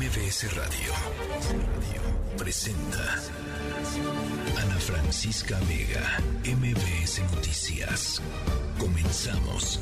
MBS Radio presenta Ana Francisca Vega, MBS Noticias. Comenzamos.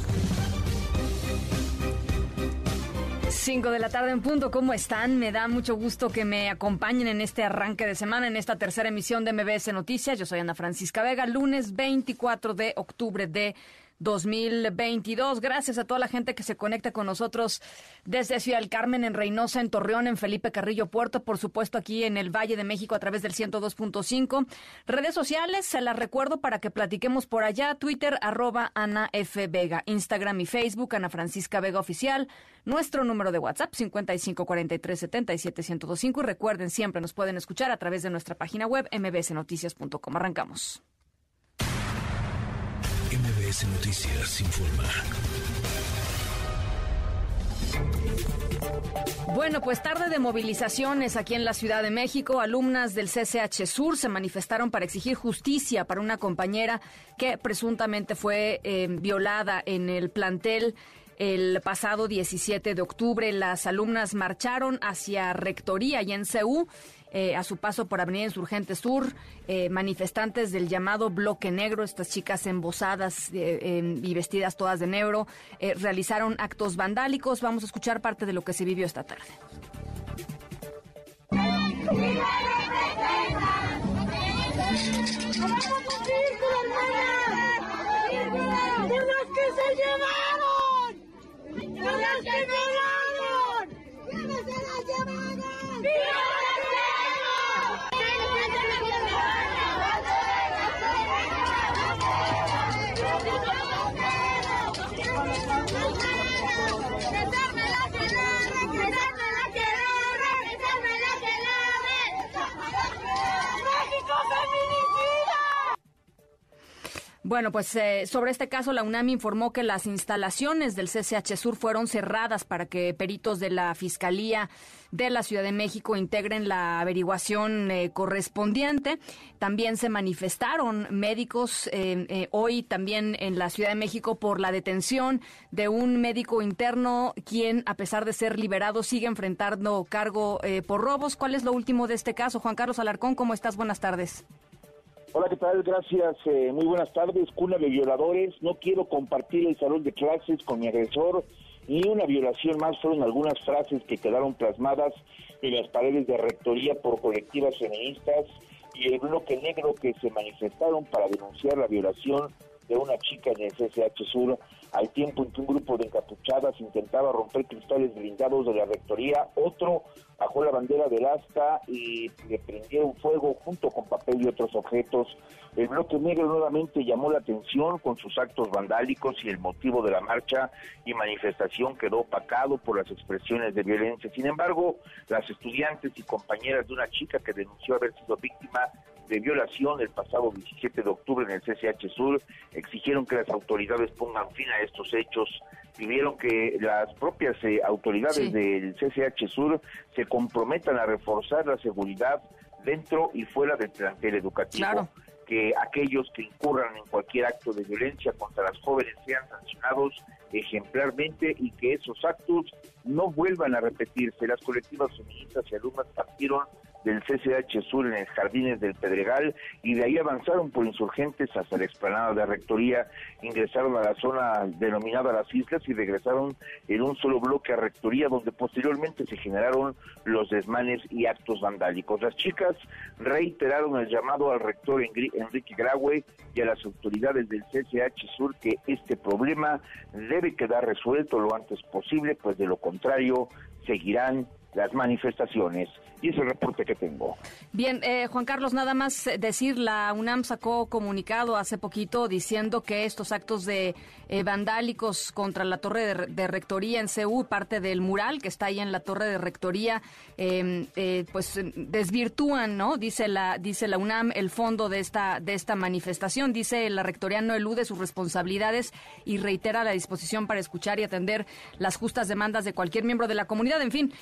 5 de la tarde en punto, ¿cómo están? Me da mucho gusto que me acompañen en este arranque de semana, en esta tercera emisión de MBS Noticias. Yo soy Ana Francisca Vega, lunes 24 de octubre de 2022. Gracias a toda la gente que se conecta con nosotros desde Ciudad del Carmen, en Reynosa, en Torreón, en Felipe Carrillo Puerto, por supuesto aquí en el Valle de México a través del 102.5. Redes sociales, se las recuerdo para que platiquemos por allá. Twitter, arroba Ana F. Vega. Instagram y Facebook, Ana Francisca Vega Oficial. Nuestro número de WhatsApp, 5543771025. Y recuerden, siempre nos pueden escuchar a través de nuestra página web, mbsnoticias.com. Arrancamos. MBS Noticias informa. Bueno, pues tarde de movilizaciones aquí en la Ciudad de México. Alumnas del CCH Sur se manifestaron para exigir justicia para una compañera que presuntamente fue eh, violada en el plantel el pasado 17 de octubre. Las alumnas marcharon hacia Rectoría y en eh, a su paso por Avenida Insurgente Sur, eh, manifestantes del llamado Bloque Negro, estas chicas embosadas eh, y vestidas todas de negro, realizaron actos vandálicos. Vamos a escuchar parte de lo que se vivió esta tarde. que se llevaron! que se las llevaron! ¡México feminista! Bueno, pues eh, sobre este caso, la UNAM informó que las instalaciones del CCH Sur fueron cerradas para que peritos de la Fiscalía de la Ciudad de México integren la averiguación eh, correspondiente. También se manifestaron médicos eh, hoy también en la Ciudad de México por la detención de un médico interno quien, a pesar de ser liberado, sigue enfrentando cargo por robos. ¿Cuál es lo último de este caso? Juan Carlos Alarcón, ¿cómo estás? Buenas tardes. Hola, ¿qué tal? Gracias. Eh, muy buenas tardes. Cuna de violadores. No quiero compartir el salón de clases con mi agresor. Ni una violación más fueron algunas frases que quedaron plasmadas en las paredes de rectoría por colectivas feministas y el bloque negro que se manifestaron para denunciar la violación de una chica en el CCH Sur, al tiempo en que un grupo de encapuchadas intentaba romper cristales blindados de la rectoría, otro bajó la bandera del asta y le prendieron fuego junto con papel y otros objetos. El bloque negro nuevamente llamó la atención con sus actos vandálicos y el motivo de la marcha y manifestación quedó opacado por las expresiones de violencia. Sin embargo, las estudiantes y compañeras de una chica que denunció haber sido víctima de violación el pasado 17 de octubre en el CCH Sur exigieron que las autoridades pongan fin a estos hechos pidieron que las propias eh, autoridades del CCH Sur se comprometan a reforzar la seguridad dentro y fuera del plantel educativo. que aquellos que incurran en cualquier acto de violencia contra las jóvenes sean sancionados ejemplarmente y que esos actos no vuelvan a repetirse. Las colectivas feministas y alumnas partieron del CCH Sur en el Jardines del Pedregal y de ahí avanzaron por insurgentes hasta la explanada de Rectoría, ingresaron a la zona denominada Las Islas y regresaron en un solo bloque a Rectoría donde posteriormente se generaron los desmanes y actos vandálicos. Las chicas reiteraron el llamado al rector Enrique Graue y a las autoridades del CCH Sur que este problema debe quedar resuelto lo antes posible, pues de lo contrario seguirán las manifestaciones. Y es el reporte que tengo. Bien, eh, Juan Carlos, nada más decir, la UNAM sacó comunicado hace poquito diciendo que estos actos de eh, vandálicos contra la torre de, rectoría en CEU, parte del mural que está ahí en la torre de rectoría, em, eh, pues desvirtúan, ¿no? Dice la, dice la UNAM el fondo de esta, de esta manifestación. Dice la rectoría no elude sus responsabilidades y reitera la disposición para escuchar y atender las justas demandas de cualquier miembro de la comunidad. En fin,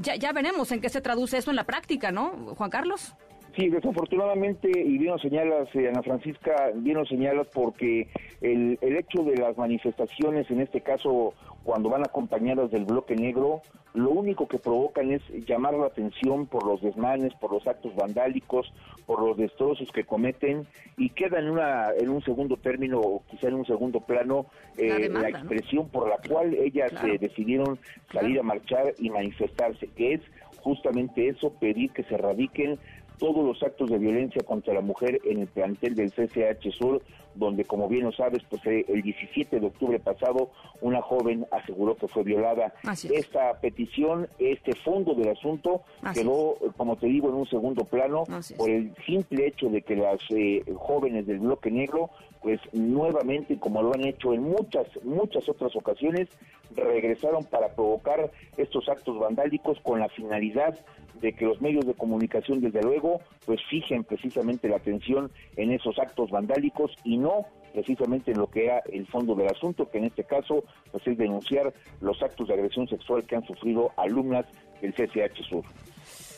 ya, ya veremos en qué se traduce eso en la práctica, ¿no, Juan Carlos? Sí, desafortunadamente, y bien lo señalas, eh, Ana Francisca, bien lo señalas porque el, el hecho de las manifestaciones, en este caso cuando van acompañadas del bloque negro, lo único que provocan es llamar la atención por los desmanes, por los actos vandálicos, por los destrozos que cometen y queda en, una, en un segundo término o quizá en un segundo plano eh, la, expresión por la cual ellas eh, decidieron salir a marchar y manifestarse, que es justamente eso, pedir que se radiquen todos los actos de violencia contra la mujer en el plantel del CCH Sur, donde como bien lo sabes, pues eh, el 17 de octubre pasado una joven aseguró que fue violada. Esta petición, este fondo del asunto quedó, como te digo, en un segundo plano por el simple hecho de que las eh, jóvenes del bloque negro, pues nuevamente, como lo han hecho en muchas, muchas otras ocasiones, regresaron para provocar estos actos vandálicos con la finalidad de que los medios de comunicación, desde luego, pues fijen precisamente la atención en esos actos vandálicos y no precisamente en lo que era el fondo del asunto, que en este caso pues es denunciar los actos de agresión sexual que han sufrido alumnas del CCH Sur.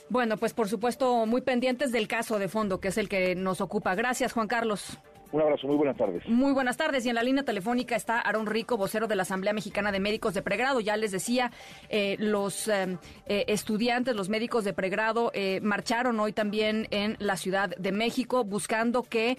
Bueno, pues por supuesto muy pendientes del caso de fondo, que es el que nos ocupa. Gracias, Juan Carlos. Un abrazo, muy buenas tardes. Muy buenas tardes. Y en la línea telefónica está Aaron Rico, vocero de la Asamblea Mexicana de Médicos de Pregrado. Ya les decía, eh, los eh, eh, estudiantes, los médicos de pregrado, marcharon hoy también en la Ciudad de México buscando que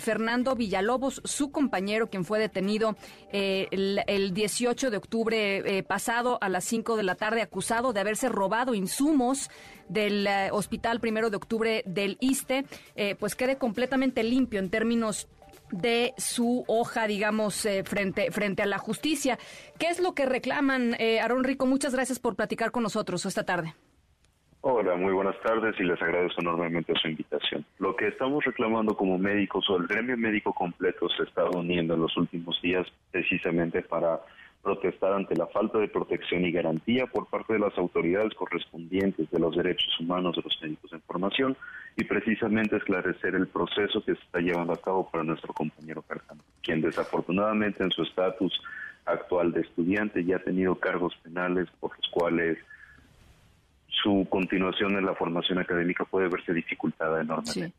Fernando Villalobos, su compañero, quien fue detenido el, el, 18 de octubre pasado a las 5 de la tarde, acusado de haberse robado insumos del Hospital Primero de Octubre del ISTE, pues quede completamente limpio en términos de su hoja, digamos, eh, frente, frente a la justicia. ¿Qué es lo que reclaman, eh, Aarón Rico? Muchas gracias por platicar con nosotros esta tarde. Hola, muy buenas tardes y les agradezco enormemente su invitación. Lo que estamos reclamando como médicos o el gremio médico completo se está uniendo en los últimos días precisamente para protestar ante la falta de protección y garantía por parte de las autoridades correspondientes de los derechos humanos de los médicos en formación y precisamente esclarecer el proceso que se está llevando a cabo para nuestro compañero Carcano, quien desafortunadamente en su estatus actual de estudiante ya ha tenido cargos penales por los cuales su continuación en la formación académica puede verse dificultada enormemente.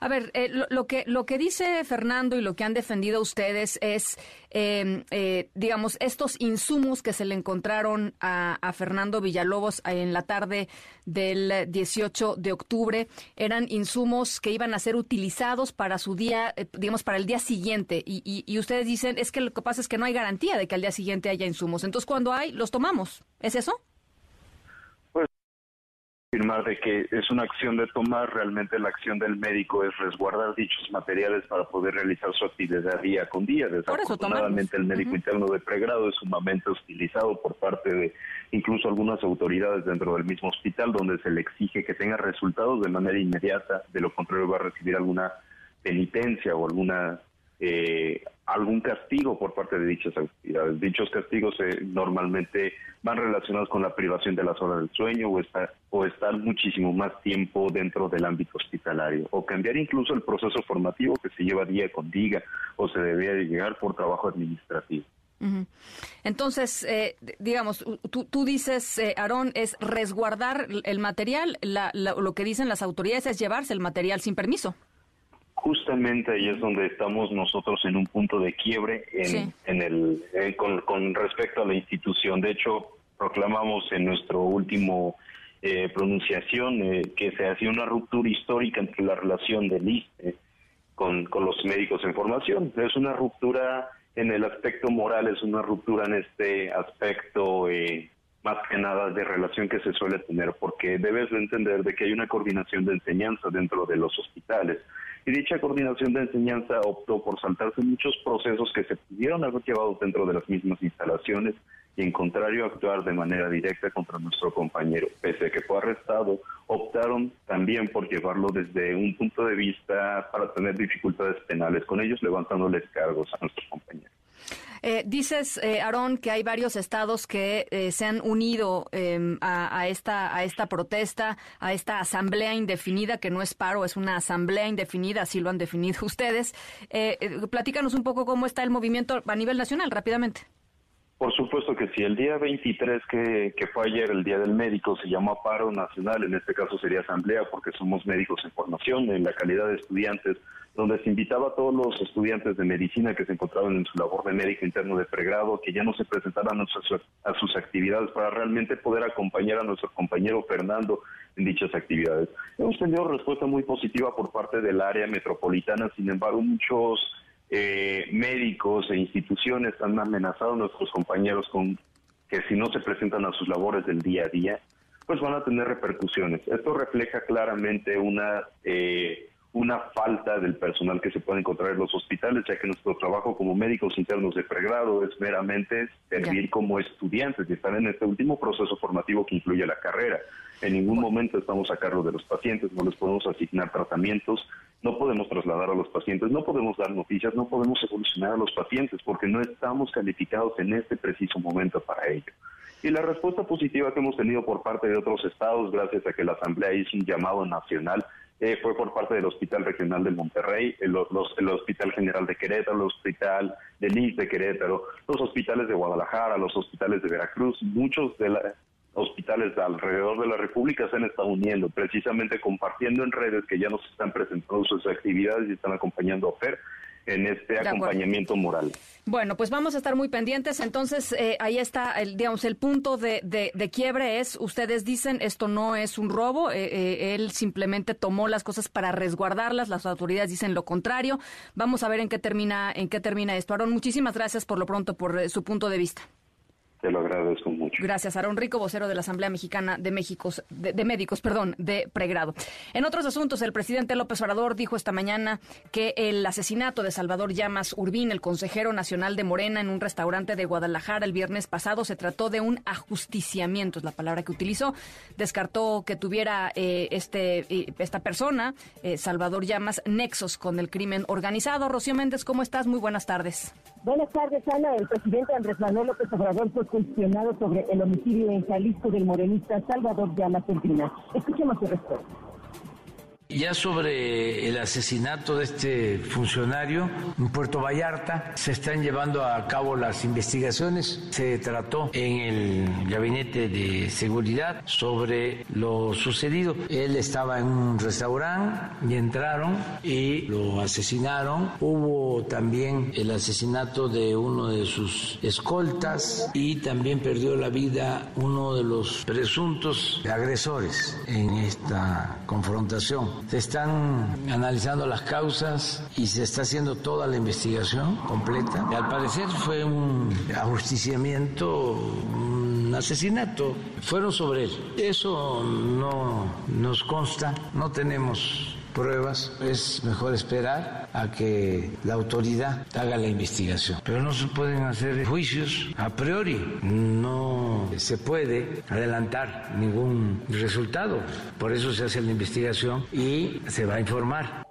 A ver, eh, lo, que lo que dice Fernando y lo que han defendido ustedes es, em, eh, digamos, estos insumos que se le encontraron a, Fernando Villalobos en la tarde del 18 de octubre eran insumos que iban a ser utilizados para su día, eh, digamos, para el día siguiente. Y, y ustedes dicen es que lo que pasa es que no hay garantía de que al día siguiente haya insumos. Entonces, cuando hay, los tomamos. ¿Es eso? Afirmar de que es una acción de tomar, realmente la acción del médico es resguardar dichos materiales para poder realizar su actividad día con día. Desafortunadamente el médico interno de pregrado es sumamente hostilizado por parte de incluso algunas autoridades dentro del mismo hospital donde se le exige que tenga resultados de manera inmediata, de lo contrario va a recibir alguna penitencia o alguna eh, algún castigo por parte de dichas actividades. Dichos castigos eh, normalmente van relacionados con la privación de las horas del sueño o estar, o estar muchísimo más tiempo dentro del ámbito hospitalario o cambiar incluso el proceso formativo que se lleva día con día o se debía de llegar por trabajo administrativo. Entonces, eh, digamos, tú, tú dices, eh, Aarón, es resguardar el material, lo que dicen las autoridades es llevarse el material sin permiso justamente ahí es donde estamos nosotros en un punto de quiebre en, el, eh, con, respecto a la institución. De hecho, proclamamos en nuestro último eh, pronunciación eh, que se hacía una ruptura histórica entre la relación del ISTE con, con los médicos en formación. Es una ruptura en el aspecto moral, es una ruptura en este aspecto más que nada de relación que se suele tener, porque debes de entender de que hay una coordinación de enseñanza dentro de los hospitales y dicha coordinación de enseñanza optó por saltarse muchos procesos que se pudieron haber llevado dentro de las mismas instalaciones y en contrario actuar de manera directa contra nuestro compañero. Pese a que fue arrestado, optaron también por llevarlo desde un punto de vista para tener dificultades penales con ellos, levantándoles cargos a nuestros compañeros. Eh, dices, eh, Aarón, que hay varios estados que eh, se han unido em, a, esta, a esta protesta, a esta asamblea indefinida, que no es paro, es una asamblea indefinida, así lo han definido ustedes. platícanos un poco cómo está el movimiento a nivel nacional, rápidamente. Por supuesto que sí. El día 23, que, que fue ayer, el Día del Médico, se llamó paro nacional, en este caso sería asamblea, porque somos médicos en formación, en la calidad de estudiantes, donde se invitaba a todos los estudiantes de medicina que se encontraban en su labor de médico interno de pregrado, que ya no se presentaran a sus, a sus actividades para realmente poder acompañar a nuestro compañero Fernando en dichas actividades. Hemos tenido respuesta muy positiva por parte del área metropolitana, sin embargo, muchos eh, médicos e instituciones han amenazado a nuestros compañeros con que si no se presentan a sus labores del día a día, pues van a tener repercusiones. Esto refleja claramente una eh, una falta del personal que se puede encontrar en los hospitales, ya que nuestro trabajo como médicos internos de pregrado es meramente servir como estudiantes y estar en este último proceso formativo que incluye la carrera. En ningún momento estamos a cargo de los pacientes, no les podemos asignar tratamientos, no podemos trasladar a los pacientes, no podemos dar noticias, no podemos evolucionar a los pacientes porque no estamos calificados en este preciso momento para ello. Y la respuesta positiva que hemos tenido por parte de otros estados, gracias a que la Asamblea hizo un llamado nacional, eh, fue por parte del Hospital Regional de Monterrey, el, Hospital General de Querétaro, el Hospital de Liz de Querétaro, los hospitales de Guadalajara, los hospitales de Veracruz, muchos de los hospitales de alrededor de la República se han estado uniendo, precisamente compartiendo en redes que ya nos están presentando sus actividades y están acompañando a FER en este acompañamiento moral. Bueno, pues vamos a estar muy pendientes. Entonces, eh, ahí está, el, digamos, el punto de, de, quiebre es, ustedes dicen, esto no es un robo, eh, eh, él simplemente tomó las cosas para resguardarlas, las autoridades dicen lo contrario. Vamos a ver en qué termina, en qué termina esto. Aaron, muchísimas gracias por lo pronto por su punto de vista. Te lo agradezco mucho. Gracias, Aaron Rico, vocero de la Asamblea Mexicana de, Méxicos, de, Médicos perdón, de pregrado. En otros asuntos, el presidente López Obrador dijo esta mañana que el asesinato de Salvador Llamas Urbín, el consejero nacional de Morena, en un restaurante de Guadalajara el viernes pasado, se trató de un ajusticiamiento, es la palabra que utilizó. Descartó que tuviera eh, este, esta persona, eh, Salvador Llamas, nexos con el crimen organizado. Rocío Méndez, ¿cómo estás? Muy buenas tardes. Buenas tardes, Ana. El presidente Andrés Manuel López Obrador fue cuestionado sobre el homicidio en Jalisco del morenista Salvador Llamas. Escuchemos su respuesta. Ya sobre el asesinato de este funcionario en Puerto Vallarta se están llevando a cabo las investigaciones. Se trató en el gabinete de seguridad sobre lo sucedido. Él estaba en un restaurante y entraron y lo asesinaron. Hubo también el asesinato de uno de sus escoltas y también perdió la vida uno de los presuntos agresores en esta confrontación. Se están analizando las causas y se está haciendo toda la investigación completa. al parecer fue un ajusticiamiento, un asesinato. Fueron sobre él. Eso no nos consta, no tenemos pruebas, es mejor esperar a que la autoridad haga la investigación. Pero no se pueden hacer juicios a priori, no se puede adelantar ningún resultado. Por eso se hace la investigación y se va a informar.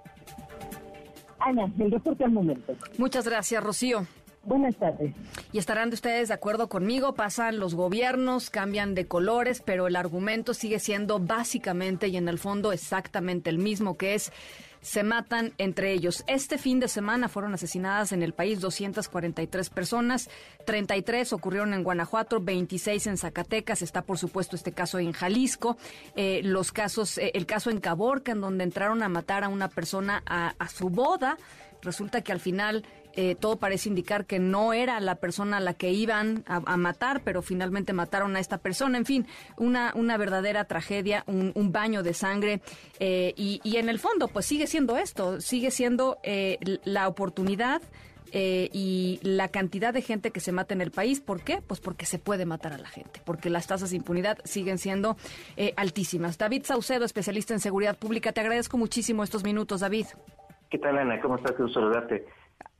Ana, el reporte al momento. Muchas gracias, Rocío. Buenas tardes. Y estarán ustedes de acuerdo conmigo, pasan los gobiernos, cambian de colores, pero el argumento sigue siendo básicamente y en el fondo exactamente el mismo, que es se matan entre ellos. Este fin de semana fueron asesinadas en el país 243 personas, 33 ocurrieron en Guanajuato, 26 en Zacatecas, está por supuesto este caso en Jalisco, eh, los casos, eh, el caso en Caborca, en donde entraron a matar a una persona a, a su boda. Resulta que al final eh, todo parece indicar que no era la persona a la que iban a, matar, pero finalmente mataron a esta persona. En fin, una, una verdadera tragedia, un, baño de sangre. Eh, y, en el fondo, pues sigue siendo esto, sigue siendo eh, la oportunidad. y la cantidad de gente que se mata en el país. ¿Por qué? Pues porque se puede matar a la gente, porque las tasas de impunidad siguen siendo altísimas. David Saucedo, especialista en seguridad pública, te agradezco muchísimo estos minutos, David. ¿Qué tal, Ana? ¿Cómo estás? Qué saludarte.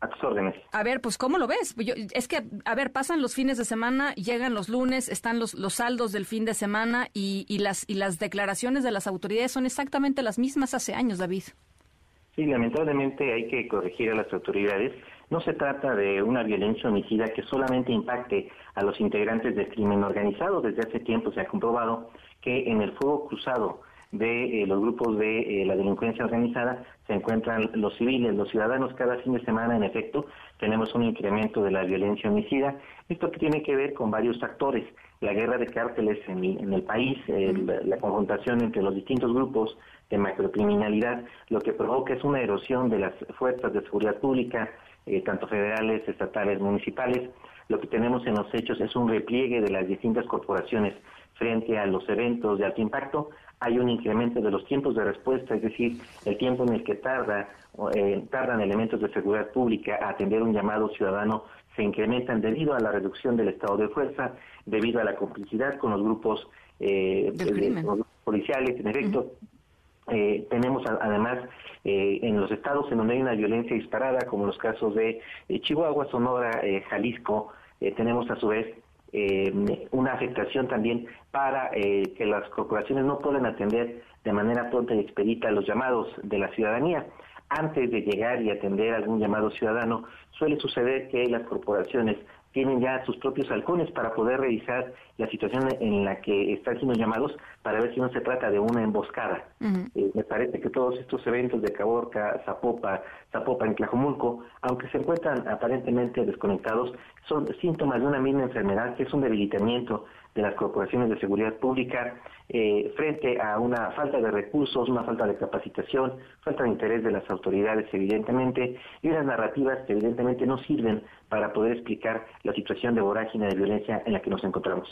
A tus órdenes. A ver, pues, ¿cómo lo ves? es que, a ver, pasan los fines de semana, llegan los lunes, están los, los saldos del fin de semana y, y, las, y las declaraciones de las autoridades son exactamente las mismas hace años, David. Sí, lamentablemente hay que corregir a las autoridades. No se trata de una violencia homicida que solamente impacte a los integrantes del crimen organizado. Desde hace tiempo se ha comprobado que en el fuego cruzado de eh, los grupos de eh, la delincuencia organizada se encuentran los civiles, los ciudadanos cada fin de semana, en efecto, tenemos un incremento de la violencia homicida. Esto que tiene que ver con varios factores, la guerra de cárteles en, el país, la confrontación entre los distintos grupos de macrocriminalidad, lo que provoca es una erosión de las fuerzas de seguridad pública, eh, tanto federales, estatales, municipales. Lo que tenemos en los hechos es un repliegue de las distintas corporaciones frente a los eventos de alto impacto, hay un incremento de los tiempos de respuesta, es decir, el tiempo en el que tarda, eh, tardan elementos de seguridad pública a atender un llamado ciudadano se incrementan debido a la reducción del estado de fuerza, debido a la complicidad con los grupos, eh, policiales, en efecto. Eh, tenemos además eh, en los estados en donde hay una violencia disparada, como los casos de Chihuahua, Sonora, Jalisco, tenemos a su vez eh, una afectación también para eh, que las corporaciones no puedan atender de manera pronta y expedita los llamados de la ciudadanía. Antes de llegar y atender algún llamado ciudadano, suele suceder que las corporaciones tienen ya sus propios halcones para poder revisar la situación en la que están siendo llamados para ver si no se trata de una emboscada. Eh, me parece que todos estos eventos de Caborca, Zapopa, Zapopa en Tlajomulco, aunque se encuentran aparentemente desconectados, son síntomas de una misma enfermedad que es un debilitamiento de las corporaciones de seguridad pública eh, frente a una falta de recursos, una falta de capacitación, falta de interés de las autoridades, evidentemente, y unas narrativas que evidentemente no sirven para poder explicar la situación de vorágine de violencia en la que nos encontramos.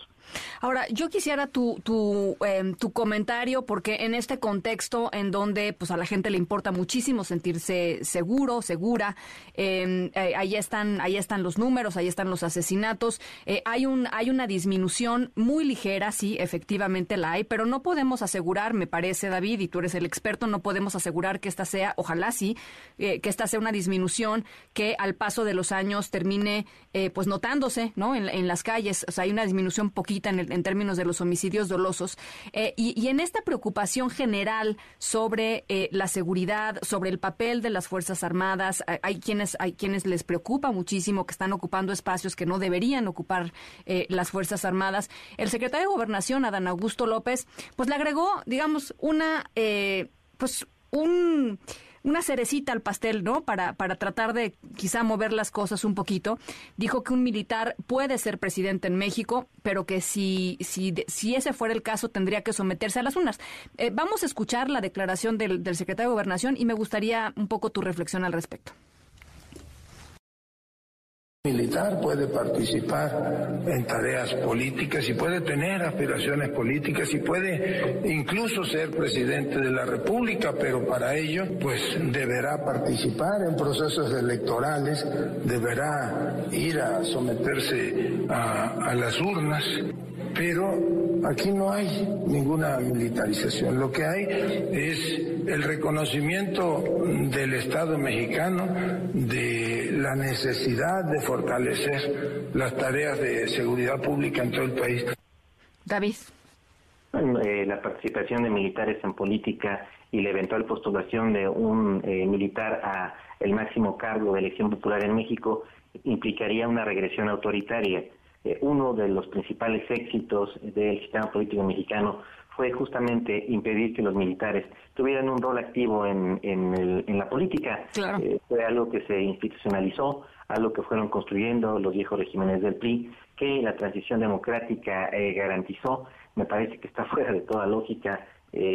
Ahora, yo quisiera tu, tu, em, tu comentario, porque en este contexto en donde pues a la gente le importa muchísimo sentirse seguro, segura, em, eh, ahí están, ahí están los números, ahí están los asesinatos, eh, hay un, hay una disminución muy ligera, sí, efectivamente la hay, pero no podemos asegurar, me parece, David, y tú eres el experto, no podemos asegurar que esta sea, ojalá sí, eh, que esta sea una disminución que al paso de los años termine pues notándose, ¿no? En, en las calles, hay una disminución poquita en, en términos de los homicidios dolosos. Eh, y, en esta preocupación general sobre eh, la seguridad, sobre el papel de las Fuerzas Armadas, hay quienes, hay quienes les preocupa muchísimo que están ocupando espacios que no deberían ocupar eh, las Fuerzas Armadas. El secretario de Gobernación, Adán Augusto López, pues le agregó, digamos, una, pues un una cerecita al pastel, ¿no? Para, para tratar de quizá mover las cosas un poquito. Dijo que un militar puede ser presidente en México, pero que si, si, si ese fuera el caso tendría que someterse a las urnas. Eh, vamos a escuchar la declaración del, del secretario de Gobernación y me gustaría un poco tu reflexión al respecto militar puede participar en tareas políticas y puede tener aspiraciones políticas y puede incluso ser presidente de la República, pero para ello pues deberá participar en procesos electorales, deberá ir a someterse a, a las urnas pero aquí no hay ninguna militarización. Lo que hay es el reconocimiento del Estado mexicano de la necesidad de fortalecer las tareas de seguridad pública en todo el país. David. Eh, la participación de militares en política y la eventual postulación de un eh, militar a el máximo cargo de elección popular en México implicaría una regresión autoritaria eh, uno de los principales éxitos del sistema político mexicano fue justamente impedir que los militares tuvieran un rol activo en, en, la política. Eh, fue algo que se institucionalizó, algo que fueron construyendo los viejos regímenes del PRI, que la transición democrática eh, garantizó. Me parece que está fuera de toda lógica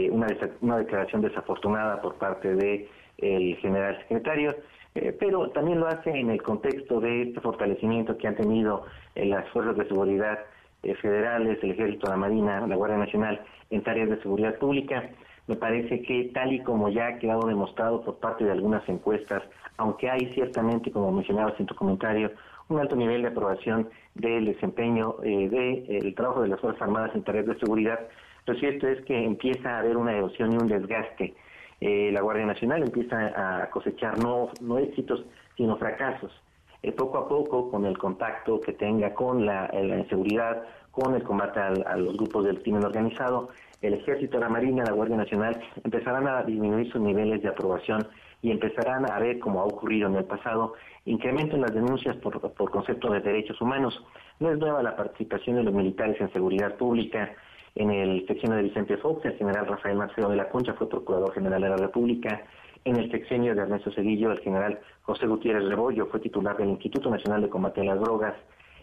una, una declaración desafortunada por parte de el general secretario. Eh, pero también lo hace en el contexto de este fortalecimiento que han tenido eh, las fuerzas de seguridad eh, federales, el Ejército, la Marina, la Guardia Nacional en tareas de seguridad pública. Me parece que tal y como ya ha quedado demostrado por parte de algunas encuestas, aunque hay ciertamente, como mencionabas en tu comentario, un alto nivel de aprobación del desempeño del trabajo de las Fuerzas Armadas en tareas de seguridad, lo cierto es que empieza a haber una erosión y un desgaste eh, la Guardia Nacional empieza a cosechar no, no éxitos, sino fracasos. Eh, poco a poco, con el contacto que tenga con la, inseguridad, con el combate a los grupos del crimen organizado, el Ejército, la Marina, la Guardia Nacional empezarán a disminuir sus niveles de aprobación y empezarán a ver, como ha ocurrido en el pasado, incremento en las denuncias por, por concepto de derechos humanos. No es nueva la participación de los militares en seguridad pública, En el sexenio de Vicente Fox, el general Rafael Marcelo de la Concha fue procurador general de la República. En el sexenio de Ernesto Cedillo, el general José Gutiérrez Rebollo fue titular del Instituto Nacional de Combate a las Drogas.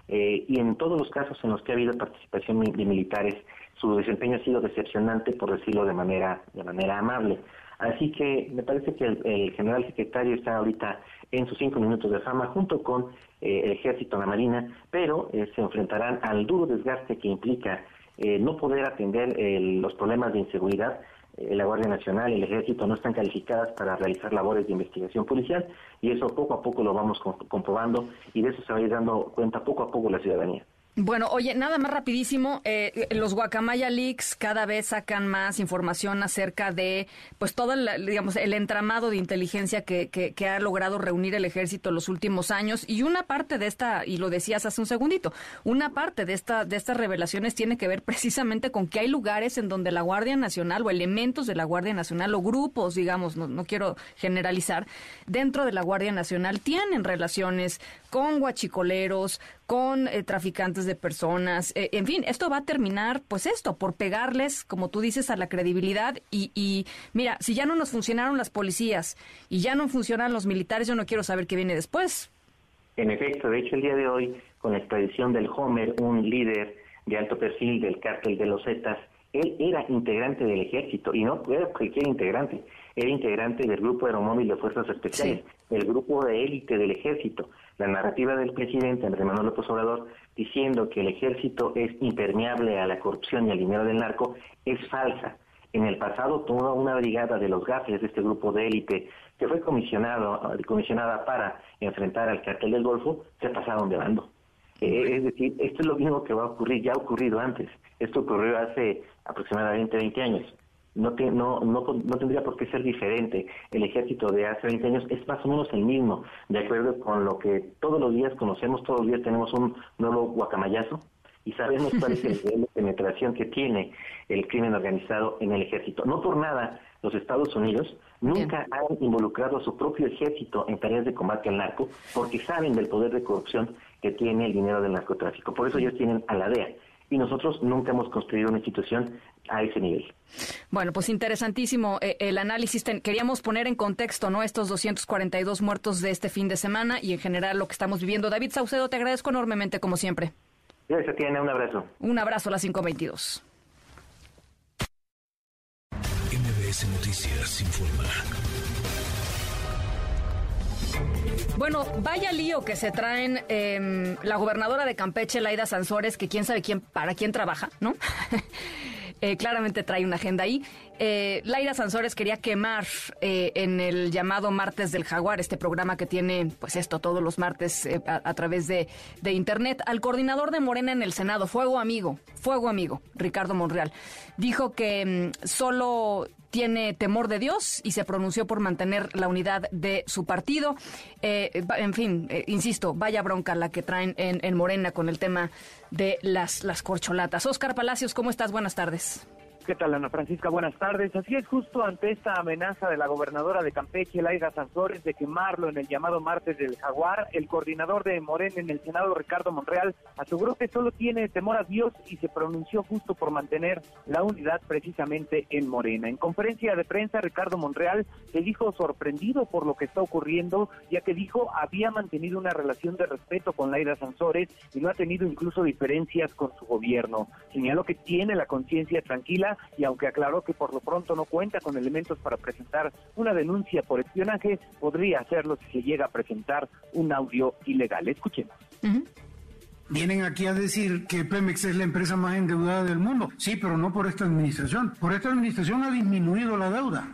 Eh, y en todos los casos en los que ha habido participación de militares, su desempeño ha sido decepcionante, por decirlo de manera, de manera amable. Así que me parece que el, general secretario está ahorita en sus cinco minutos de fama junto con eh, el ejército, la marina, pero eh, se enfrentarán al duro desgaste que implica eh, no poder atender los problemas de inseguridad. la Guardia Nacional y el Ejército no están calificadas para realizar labores de investigación policial y eso poco a poco lo vamos comprobando y de eso se va a ir dando cuenta poco a poco la ciudadanía. Bueno, oye, nada más rapidísimo, eh, los Guacamaya Leaks cada vez sacan más información acerca de, pues, todo el, digamos, el entramado de inteligencia que, que, ha logrado reunir el ejército en los últimos años. Y una parte de esta, y lo decías hace un segundito, una parte de esta, de estas revelaciones tiene que ver precisamente con que hay lugares en donde la Guardia Nacional o elementos de la Guardia Nacional o grupos, digamos, no, no quiero generalizar, dentro de la Guardia Nacional tienen relaciones con guachicoleros, con eh, traficantes de personas. Eh, en fin, esto va a terminar, pues esto, por pegarles, como tú dices, a la credibilidad. Y, y mira, si ya no nos funcionaron las policías y ya no funcionan los militares, yo no quiero saber qué viene después. En efecto, de hecho, el día de hoy, con la extradición del Homer, un líder de alto perfil del cártel de los Zetas, él era integrante del ejército y no era cualquier integrante, era integrante del grupo aeromóvil de fuerzas especiales, el grupo de élite del ejército la narrativa del presidente Andrés Manuel López Obrador diciendo que el ejército es impermeable a la corrupción y al dinero del narco es falsa. En el pasado toda una brigada de los gafes de este grupo de élite que fue comisionado, comisionada para enfrentar al cartel del Golfo se pasaron de bando. Eh, es decir, esto es lo mismo que va a ocurrir, ya ha ocurrido antes. Esto ocurrió hace aproximadamente 20 años no, no, no, tendría por qué ser diferente. El ejército de hace 20 años es más o menos el mismo, de acuerdo con lo que todos los días conocemos, todos los días tenemos un nuevo guacamayazo y sabemos cuál es el nivel de penetración que tiene el crimen organizado en el ejército. No por nada, los Estados Unidos nunca han involucrado a su propio ejército en tareas de combate al narco porque saben del poder de corrupción que tiene el dinero del narcotráfico. Por eso ellos tienen a la DEA y nosotros nunca hemos construido una institución a ese nivel. Bueno, pues interesantísimo eh, el análisis. queríamos poner en contexto ¿no? estos 242 muertos de este fin de semana y en general lo que estamos viviendo. David Saucedo, te agradezco enormemente como siempre. Gracias, tiene un abrazo. Un abrazo a las 522. MBS Noticias informa. Bueno, vaya lío que se traen em, la gobernadora de Campeche, Laida Sansores, que quién sabe quién para quién trabaja, ¿no? Eh, claramente trae una agenda ahí. Eh, Laida Sansores quería quemar eh, en el llamado Martes del Jaguar, este programa que tiene, pues esto, todos los martes a, través de, de, Internet, al coordinador de Morena en el Senado, Fuego Amigo, Fuego Amigo, Ricardo Monreal. Dijo que mm, solo tiene temor de Dios y se pronunció por mantener la unidad de su partido. Eh, en fin, eh, insisto, vaya bronca la que traen en, en, Morena con el tema de las, las corcholatas. Oscar Palacios, ¿cómo estás? Buenas tardes. ¿Qué tal, Ana Francisca? Buenas tardes. Así es, justo ante esta amenaza de la gobernadora de Campeche, Laida Sanzores, de quemarlo en el llamado martes del Jaguar, el coordinador de Morena en el Senado, Ricardo Monreal, aseguró que solo tiene temor a Dios y se pronunció justo por mantener la unidad precisamente en Morena. En conferencia de prensa, Ricardo Monreal se dijo sorprendido por lo que está ocurriendo, ya que dijo había mantenido una relación de respeto con Laida Sanzores y no ha tenido incluso diferencias con su gobierno. Señaló que tiene la conciencia tranquila y aunque aclaró que por lo pronto no cuenta con elementos para presentar una denuncia por espionaje, podría hacerlo si se llega a presentar un audio ilegal. Escuchemos. Vienen aquí a decir que Pemex es la empresa más endeudada del mundo. Sí, pero no por esta administración. Por esta administración ha disminuido la deuda.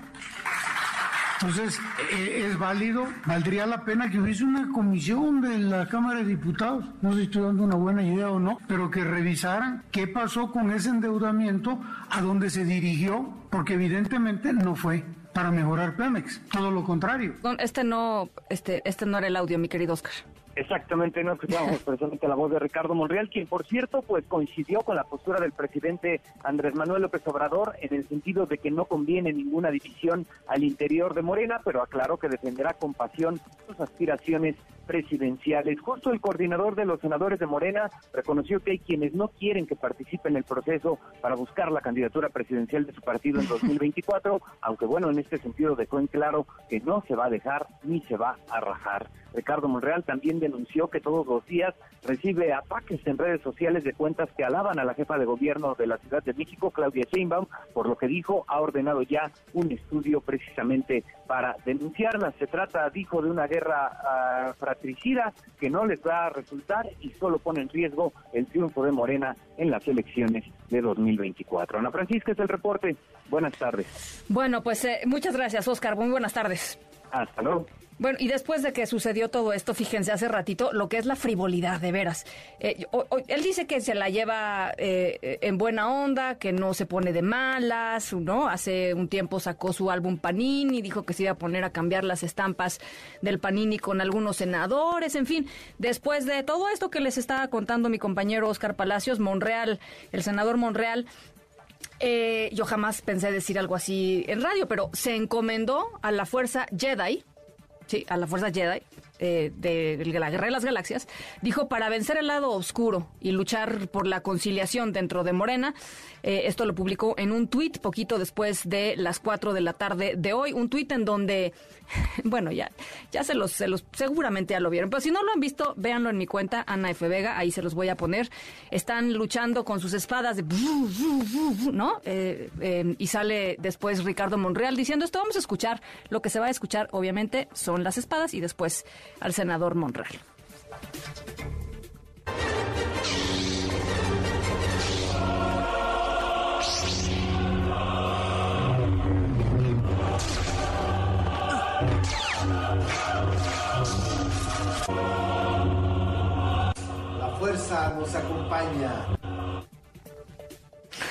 Entonces, eh, es válido, valdría la pena que hubiese una comisión de la Cámara de Diputados, no sé si estoy dando una buena idea o no, pero que revisaran qué pasó con ese endeudamiento, a dónde se dirigió, porque evidentemente no fue para mejorar Pemex, todo lo contrario. Este no, este, este no era el audio, mi querido Oscar. Exactamente, no escuchamos precisamente la voz de Ricardo Monreal, quien por cierto pues coincidió con la postura del presidente Andrés Manuel López Obrador en el sentido de que no conviene ninguna división al interior de Morena, pero aclaró que defenderá con pasión sus aspiraciones presidenciales. Justo el coordinador de los senadores de Morena reconoció que hay quienes no quieren que participe en el proceso para buscar la candidatura presidencial de su partido en 2024, aunque bueno, en este sentido dejó en claro que no se va a dejar ni se va a rajar. Ricardo Monreal también denunció que todos los días recibe ataques en redes sociales de cuentas que alaban a la jefa de gobierno de la Ciudad de México, Claudia Sheinbaum, por lo que dijo, ha ordenado ya un estudio precisamente para denunciarla. Se trata, dijo, de una guerra uh, fratricida que no les va a resultar y solo pone en riesgo el triunfo de Morena en las elecciones de 2024. Ana Francisca, es el reporte. Buenas tardes. Bueno, pues eh, muchas gracias, Oscar. Muy buenas tardes. Hasta luego. Bueno, y después de que sucedió todo esto, fíjense hace ratito, lo que es la frivolidad, de veras. Eh, él dice que se la lleva eh, en buena onda, que no se pone de malas, ¿no? Hace un tiempo sacó su álbum Panini, dijo que se iba a poner a cambiar las estampas del Panini con algunos senadores, en fin. Después de todo esto que les estaba contando mi compañero Oscar Palacios, Monreal, el senador Monreal, eh, yo jamás pensé decir algo así en radio, pero se encomendó a la fuerza Jedi, sí, a la fuerza Jedi eh, de, la Guerra de las Galaxias, dijo para vencer el lado oscuro y luchar por la conciliación dentro de Morena. Eh, esto lo publicó en un tuit poquito después de las 4 de la tarde de hoy, un tuit en donde, bueno, ya, ya se los, se los, seguramente ya lo vieron, pero si no lo han visto, véanlo en mi cuenta, Ana F. Vega, ahí se los voy a poner. Están luchando con sus espadas de, ¿no? Eh, y sale después Ricardo Monreal diciendo esto, vamos a escuchar, lo que se va a escuchar, obviamente, son las espadas y después al senador Monreal. La fuerza nos acompaña.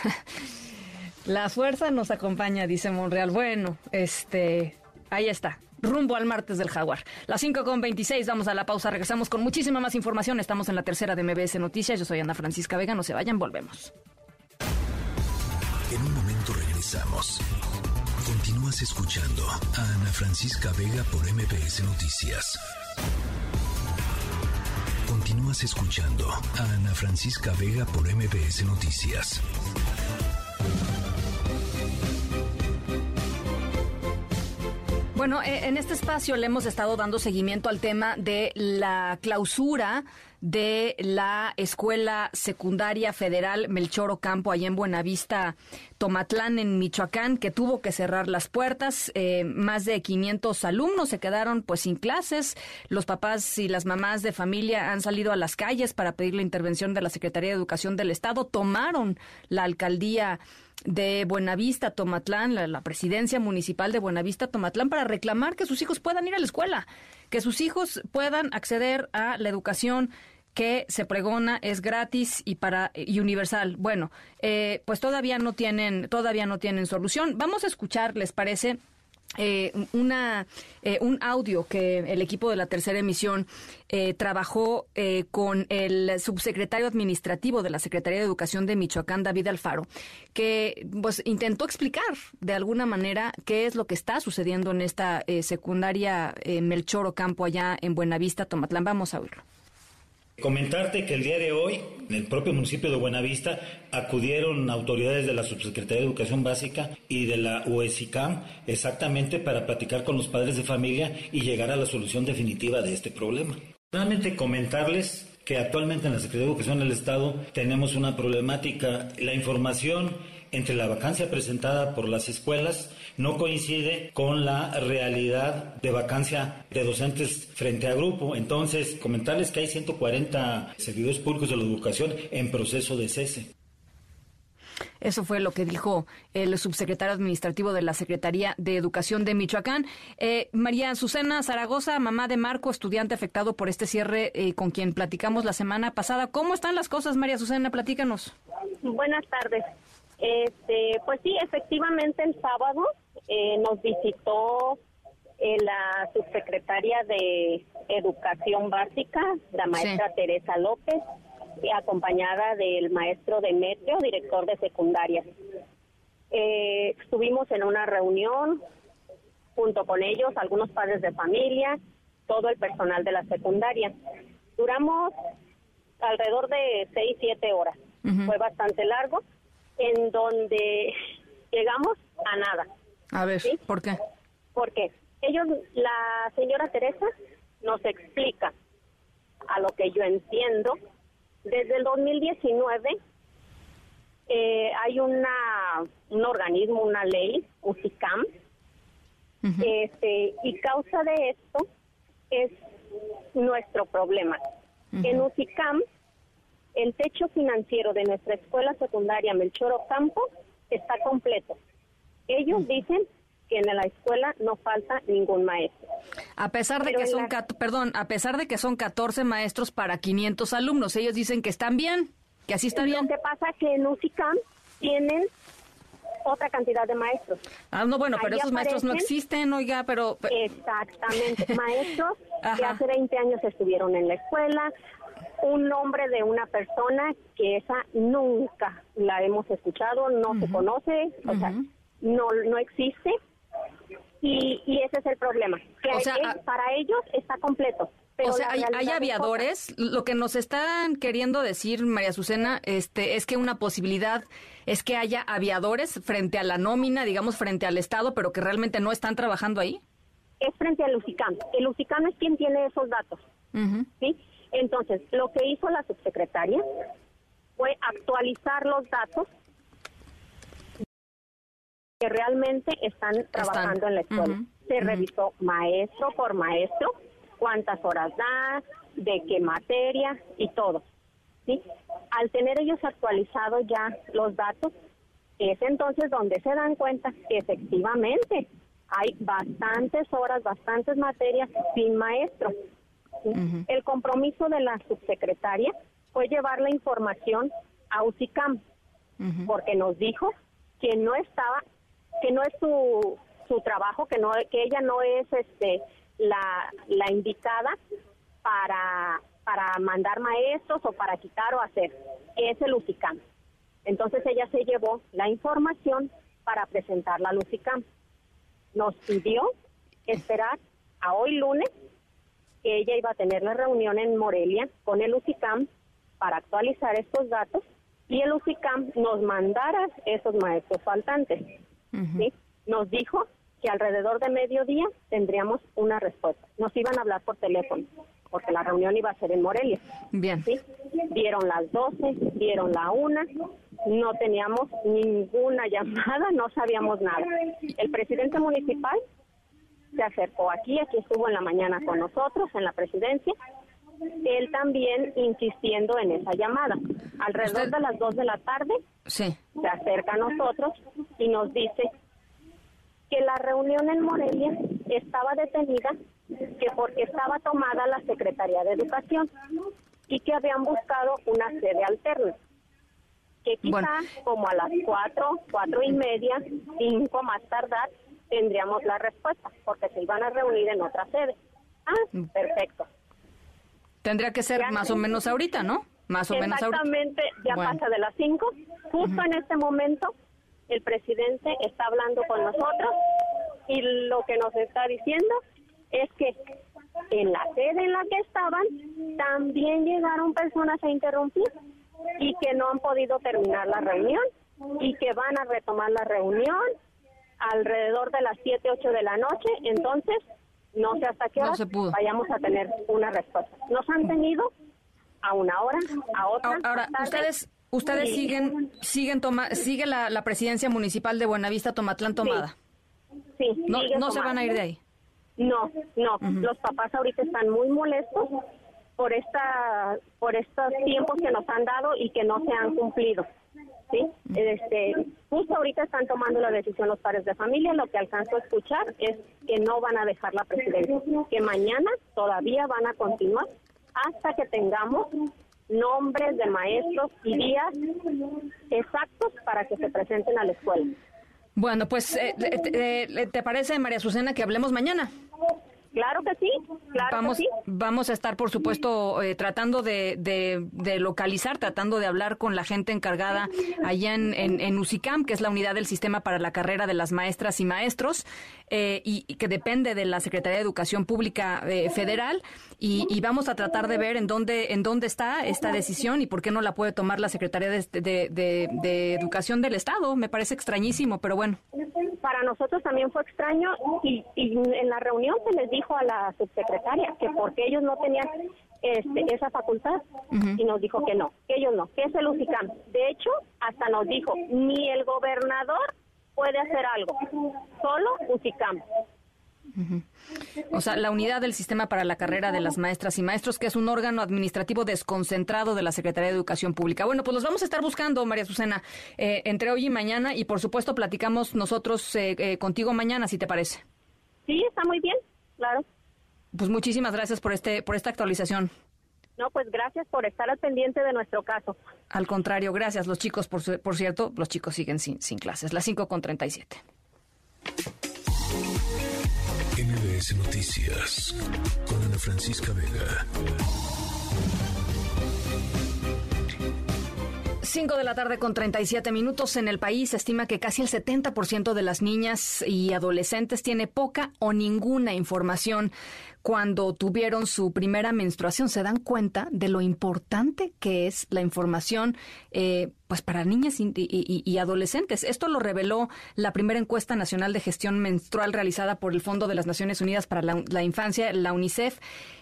La fuerza nos acompaña, dice Monreal. Bueno, este, ahí está rumbo al martes del jaguar. Las 5 con 26, vamos a la pausa, regresamos con muchísima más información. Estamos en la tercera de MBS Noticias. Yo soy Ana Francisca Vega, no se vayan, volvemos. En un momento regresamos. Continúas escuchando a Ana Francisca Vega por MBS Noticias. Continúas escuchando a Ana Francisca Vega por MBS Noticias. Bueno, en este espacio le hemos estado dando seguimiento al tema de la clausura de la Escuela Secundaria Federal Melchor Ocampo, allá en Buenavista, Tomatlán, en Michoacán, que tuvo que cerrar las puertas. Eh, más de 500 alumnos se quedaron pues sin clases. Los papás y las mamás de familia han salido a las calles para pedir la intervención de la Secretaría de Educación del Estado. Tomaron la alcaldía de Buenavista, Tomatlán, la, la, presidencia municipal de Buenavista, Tomatlán, para reclamar que sus hijos puedan ir a la escuela, que sus hijos puedan acceder a la educación que se pregona es gratis y para y universal. Bueno, eh, pues todavía no tienen todavía no tienen solución. Vamos a escuchar, les parece. Eh, una, eh, un audio que el equipo de la tercera emisión eh, trabajó eh, con el subsecretario administrativo de la Secretaría de Educación de Michoacán, David Alfaro, que pues intentó explicar de alguna manera qué es lo que está sucediendo en esta eh, secundaria Melchor Ocampo allá en Buenavista, Tomatlán. Vamos a oírlo. Comentarte que el día de hoy, en el propio municipio de Buenavista, acudieron autoridades de la Subsecretaría de Educación Básica y de la UESICAM exactamente para platicar con los padres de familia y llegar a la solución definitiva de este problema. Realmente comentarles que actualmente en la Secretaría de Educación del Estado tenemos una problemática, la información entre la vacancia presentada por las escuelas no coincide con la realidad de vacancia de docentes frente a grupo. Entonces, comentarles que hay 140 servidores públicos de la educación en proceso de cese. Eso fue lo que dijo el subsecretario administrativo de la Secretaría de Educación de Michoacán. Eh, María Azucena Zaragoza, mamá de Marco, estudiante afectado por este cierre eh, con quien platicamos la semana pasada. ¿Cómo están las cosas, María Azucena? Platícanos. Buenas tardes. Este, pues sí, efectivamente el sábado eh, nos visitó eh, la subsecretaria de Educación Básica, la maestra sí. Teresa López, acompañada del maestro Demetrio, director de secundaria. Eh, estuvimos en una reunión junto con ellos, algunos padres de familia, todo el personal de la secundaria. Duramos alrededor de seis, siete horas. Fue bastante largo, en donde llegamos a nada. A ver, ¿por qué? Porque ellos, la señora Teresa nos explica, a lo que yo entiendo, desde el 2019 eh, hay una un organismo, una ley, UCICAM, este, y causa de esto es nuestro problema. En UCICAM, el techo financiero de nuestra escuela secundaria Melchor Ocampo está completo. Ellos dicen que en la escuela no falta ningún maestro. A pesar de que son, perdón, a pesar de que son 14 maestros para 500 alumnos, ellos dicen que están bien, que así está bien. Lo que pasa que en UCICAM tienen otra cantidad de maestros. Ah, no, bueno, pero esos maestros no existen, oiga, pero... Exactamente, maestros que hace 20 años estuvieron en la escuela, un nombre de una persona que esa nunca la hemos escuchado, no se conoce, o sea, no, no existe. Y, y ese es el problema, que ah, para ellos está completo. o sea, hay, aviadores. Lo que nos están queriendo decir, María Azucena, este, es que una posibilidad es que haya aviadores frente a la nómina, digamos, frente al Estado, pero que realmente no están trabajando ahí. Es frente al UCICAM. El UCICAM es quien tiene esos datos. ¿sí? Entonces, lo que hizo la subsecretaria fue actualizar los datos que realmente están trabajando en la escuela. Se revisó maestro por maestro, cuántas horas da, de qué materia y todo. ¿sí? Al tener ellos actualizados ya los datos, es entonces donde se dan cuenta que efectivamente hay bastantes horas, bastantes materias sin maestro. El compromiso de la subsecretaria fue llevar la información a UCICAM, porque nos dijo que no estaba, que no es su, su trabajo, que no, que ella no es este la, la indicada para, para mandar maestros o para quitar o hacer, es el UCICAM. Entonces ella se llevó la información para presentarla al UCICAM. Nos pidió esperar a hoy lunes que ella iba a tener la reunión en Morelia con el UCICAM para actualizar estos datos y el UCICAM nos mandara esos maestros faltantes. Nos dijo que alrededor de mediodía tendríamos una respuesta. Nos iban a hablar por teléfono, porque la reunión iba a ser en Morelia. Bien. ¿sí? Dieron las 12, dieron la una, no teníamos ninguna llamada, no sabíamos nada. El presidente municipal se acercó aquí, aquí estuvo en la mañana con nosotros en la presidencia. Él también insistiendo en esa llamada. Alrededor de las 2 de la tarde sí. se acerca a nosotros y nos dice que la reunión en Morelia estaba detenida que porque estaba tomada la Secretaría de Educación y que habían buscado una sede alterna que quizá como a las cuatro, cuatro y media, cinco más tardar, tendríamos la respuesta, porque se iban a reunir en otra sede. Ah, mm. perfecto. Tendría que ser más o menos ahorita, ¿no? Más o menos ahorita. Exactamente, ya pasa de las 5. Justo en este momento, el presidente está hablando con nosotros y lo que nos está diciendo es que en la sede en la que estaban también llegaron personas a interrumpir y que no han podido terminar la reunión y que van a retomar la reunión alrededor de las 7, 8 de la noche, entonces no sé hasta qué hora vayamos a tener una respuesta. Nos han tenido a una hora, a otra. Ahora, ustedes ustedes siguen siguen toma, sigue la, la, presidencia municipal de Buenavista Tomatlán tomada. Sí. no, no se van a ir de ahí. No, no. Los papás ahorita están muy molestos por esta por estos tiempos que nos han dado y que no se han cumplido. ¿Sí? Este, justo ahorita están tomando la decisión los padres de familia, lo que alcanzo a escuchar es que no van a dejar la presidencia, que mañana todavía van a continuar hasta que tengamos nombres de maestros y días exactos para que se presenten a la escuela. Bueno, pues, eh, ¿te parece, María Azucena, que hablemos mañana? Claro que sí, claro vamos, que sí. Vamos a estar, por supuesto, eh, tratando de, de, localizar, tratando de hablar con la gente encargada allá en, en, UCICAM, que es la unidad del sistema para la carrera de las maestras y maestros, eh, y, que depende de la Secretaría de Educación Pública eh, Federal, y, y, vamos a tratar de ver en dónde, en dónde está esta decisión y por qué no la puede tomar la Secretaría de, de, de Educación del Estado. Me parece extrañísimo, pero bueno. Para nosotros también fue extraño y, y en la reunión se les dijo a la subsecretaria que porque ellos no tenían este, esa facultad y nos dijo que no, que ellos no, que es el UCICAM. De hecho, hasta nos dijo, ni el gobernador puede hacer algo, solo UCICAM. O sea, la unidad del sistema para la carrera de las maestras y maestros, que es un órgano administrativo desconcentrado de la Secretaría de Educación Pública. Bueno, pues los vamos a estar buscando, María Susana, eh, entre hoy y mañana, y por supuesto platicamos nosotros eh, eh, contigo mañana, si te parece. Sí, está muy bien claro. Pues muchísimas gracias por este por esta actualización. No, pues gracias por estar al pendiente de nuestro caso. Al contrario, gracias. Los chicos, por, por cierto, los chicos siguen sin, sin clases. Las 5 con 37. MBS Noticias con Ana Francisca Vega. 5 de la tarde con 37 minutos en el país. Se estima que casi el 70% de las niñas y adolescentes tiene poca o ninguna información cuando tuvieron su primera menstruación. Se dan cuenta de lo importante que es la información eh, pues para niñas y, adolescentes. Esto lo reveló la primera encuesta nacional de gestión menstrual realizada por el Fondo de las Naciones Unidas para la Infancia, la UNICEF.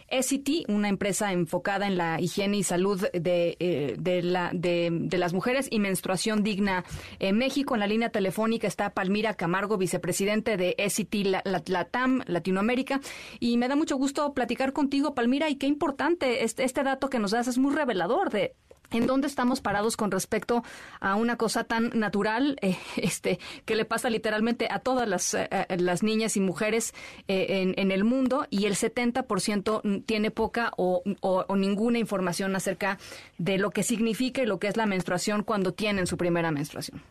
Essity, una empresa enfocada en la higiene y salud de, eh, de, la, de, las mujeres y menstruación digna. En México, en la línea telefónica, está Palmira Camargo, vicepresidente de Essity Latam, Latinoamérica. Y me da mucho gusto platicar contigo, Palmira, y qué importante este, este dato que nos das es muy revelador de en dónde estamos parados con respecto a una cosa tan natural eh, este que le pasa literalmente a todas las, eh, eh, las niñas y mujeres en, en, el mundo y el 70% tiene poca o, o, ninguna información acerca de lo que significa y lo que es la menstruación cuando tienen su primera menstruación.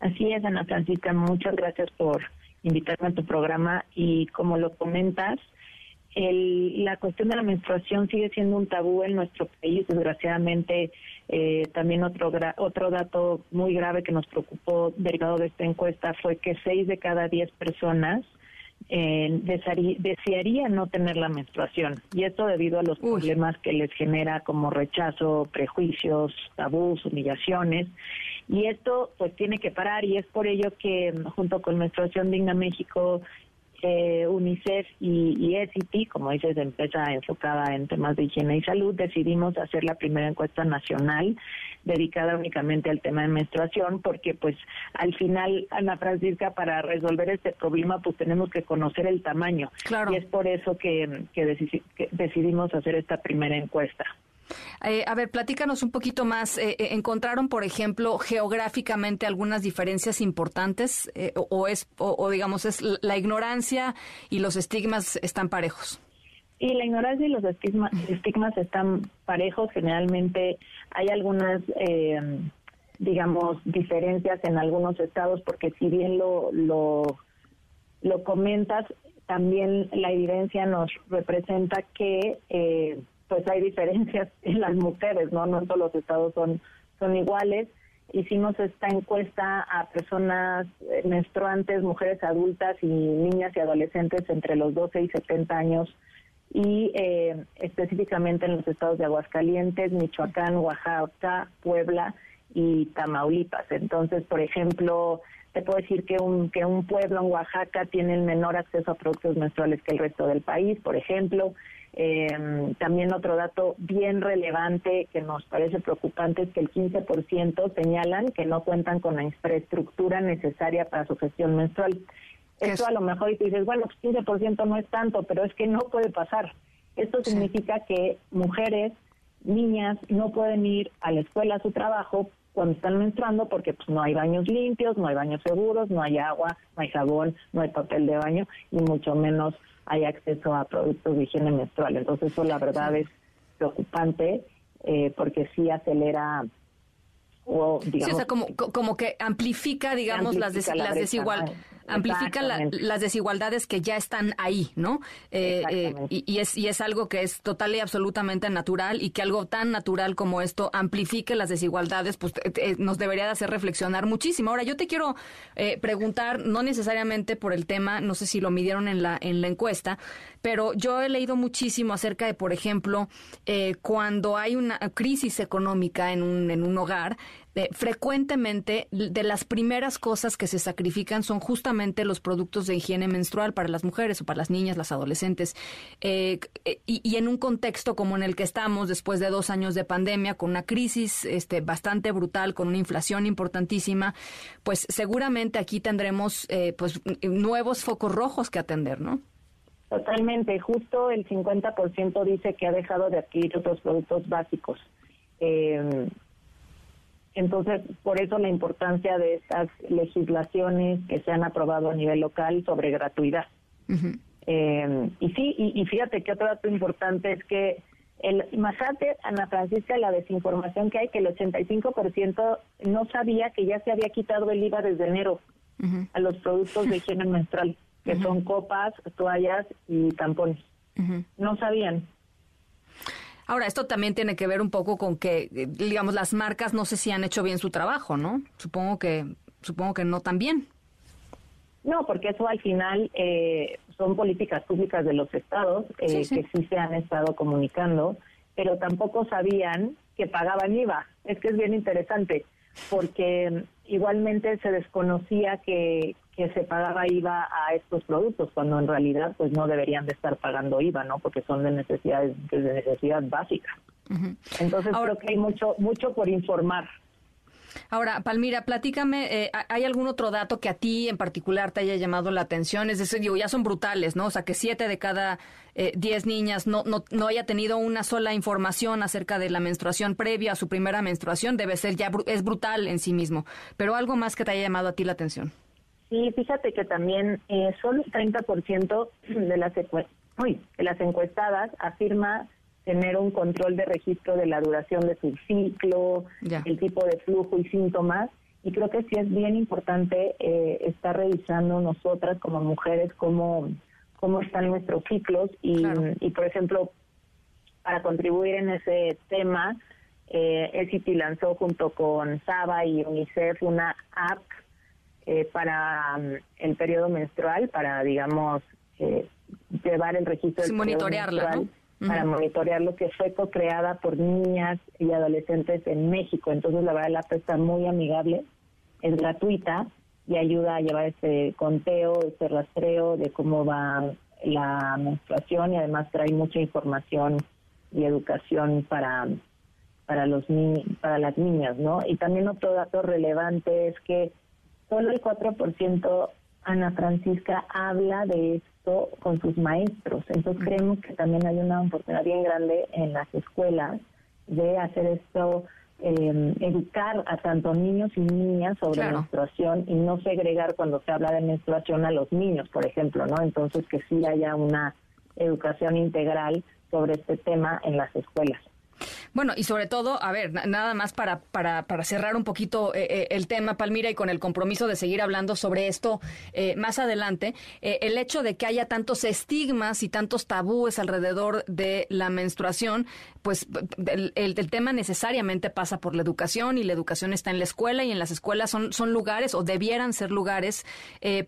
Así es, Ana Francisca, muchas gracias por invitarme a tu programa. Y como lo comentas, el, la cuestión de la menstruación sigue siendo un tabú en nuestro país. Desgraciadamente, eh, también otro, otro dato muy grave que nos preocupó derivado de esta encuesta fue que seis de cada diez personas eh, desearía no tener la menstruación. Y esto debido a los problemas que les genera como rechazo, prejuicios, tabús, humillaciones. Y esto pues tiene que parar y es por ello que junto con Menstruación Digna México eh, UNICEF y, y como dices, empresa enfocada en temas de higiene y salud, decidimos hacer la primera encuesta nacional dedicada únicamente al tema de menstruación, porque pues al final, Ana Francisca, para resolver este problema, pues tenemos que conocer el tamaño. Y es por eso que decidimos hacer esta primera encuesta. Eh, a ver, platícanos un poquito más. Eh, eh, ¿Encontraron, por ejemplo, geográficamente algunas diferencias importantes o, es, o, digamos, es la ignorancia y los estigmas están parejos? Y la ignorancia y los estigmas, estigmas están parejos. Generalmente hay algunas, digamos, diferencias en algunos estados, porque si bien lo, lo, lo comentas, también la evidencia nos representa que pues hay diferencias en las mujeres, ¿no? No todos los estados son, son iguales. Hicimos esta encuesta a personas menstruantes, mujeres adultas y niñas y adolescentes entre los 12 y 70 años y eh, específicamente en los estados de Aguascalientes, Michoacán, Oaxaca, Puebla y Tamaulipas. Entonces, por ejemplo, te puedo decir que un, que un pueblo en Oaxaca tiene menor acceso a productos menstruales que el resto del país, por ejemplo. Eh, también otro dato bien relevante que nos parece preocupante es que el 15% señalan que no cuentan con la infraestructura necesaria para su gestión menstrual. Esto a lo mejor y tú dices, bueno, 15% pues no es tanto, pero es que no puede pasar. Esto significa que mujeres, niñas, no pueden ir a la escuela, a su trabajo, cuando están menstruando porque pues no hay baños limpios, no hay baños seguros, no hay agua, no hay jabón, no hay papel de baño y mucho menos hay acceso a productos de higiene menstrual. Entonces eso la verdad es preocupante eh, porque sí acelera o digamos... Sí, o sea, como, como que amplifica, digamos, las, las desigualdades. Amplifica las desigualdades que ya están ahí, ¿no? Eh, eh, y, es, y es algo que es total y absolutamente natural y que algo tan natural como esto amplifique las desigualdades, pues nos debería de hacer reflexionar muchísimo. Ahora, yo te quiero preguntar, no necesariamente por el tema, no sé si lo midieron en la, en la encuesta, pero yo he leído muchísimo acerca de, por ejemplo, cuando hay una crisis económica en un, en un hogar, frecuentemente de las primeras cosas que se sacrifican son justamente los productos de higiene menstrual para las mujeres o para las niñas, las adolescentes. Eh, y, en un contexto como en el que estamos, después de dos años de pandemia, con una crisis este, bastante brutal, con una inflación importantísima, pues seguramente aquí tendremos eh, pues nuevos focos rojos que atender, ¿no? Totalmente. Justo el 50% dice que ha dejado de adquirir otros productos básicos. Eh, entonces, por eso la importancia de estas legislaciones que se han aprobado a nivel local sobre gratuidad. Eh, y sí, y, fíjate que otro dato importante es que el Masate, Ana Francisca, la desinformación que hay, que el 85% no sabía que ya se había quitado el IVA desde enero a los productos de higiene menstrual, que son copas, toallas y tampones. No sabían. Ahora, esto también tiene que ver un poco con que, eh, digamos, las marcas no sé si han hecho bien su trabajo, ¿no? Supongo que, supongo que no tan bien. No, porque eso al final eh, son políticas públicas de los estados eh, que sí se han estado comunicando, pero tampoco sabían que pagaban IVA. Es que es bien interesante, porque igualmente se desconocía que, que se pagaba IVA a estos productos cuando en realidad pues no deberían de estar pagando IVA, ¿no? Porque son de necesidades de necesidad básica. Entonces creo que hay mucho mucho por informar. Ahora, Palmira, platícame, eh, ¿hay algún otro dato que a ti en particular te haya llamado la atención? Es decir, digo, ya son brutales, ¿no? O sea, que siete de cada eh, diez niñas no, no, no haya tenido una sola información acerca de la menstruación previa a su primera menstruación, debe ser ya, es brutal en sí mismo. Pero algo más que te haya llamado a ti la atención. Sí, fíjate que también eh, solo el 30% de las, uy, de las encuestadas afirma tener un control de registro de la duración de su ciclo, el tipo de flujo y síntomas. Y creo que sí es bien importante eh, estar revisando nosotras como mujeres cómo, cómo están nuestros ciclos. Y, y por ejemplo, para contribuir en ese tema, eh, el CITI lanzó junto con SABA y UNICEF una app eh, para mm, el periodo menstrual, para, digamos, eh, llevar el registro del monitorearla, Para monitorear lo que fue co-creada por niñas y adolescentes en México. Entonces, la verdad, la app está muy amigable, es gratuita y ayuda a llevar ese conteo, ese rastreo de cómo va la menstruación y además trae mucha información y educación para para los para las niñas, ¿no? Y también otro dato relevante es que solo el 4% Ana Francisca habla de esto con sus maestros. Entonces creemos que también hay una oportunidad bien grande en las escuelas de hacer esto, eh, educar a tanto niños y niñas sobre menstruación y no segregar cuando se habla de menstruación a los niños, por ejemplo, ¿no? Entonces que sí haya una educación integral sobre este tema en las escuelas. Bueno, y sobre todo, a ver, nada más para, para, para cerrar un poquito eh, eh, el tema, Palmira, y con el compromiso de seguir hablando sobre esto eh, más adelante, el hecho de que haya tantos estigmas y tantos tabúes alrededor de la menstruación, pues el, el, tema necesariamente pasa por la educación y la educación está en la escuela y en las escuelas son, son lugares o debieran ser lugares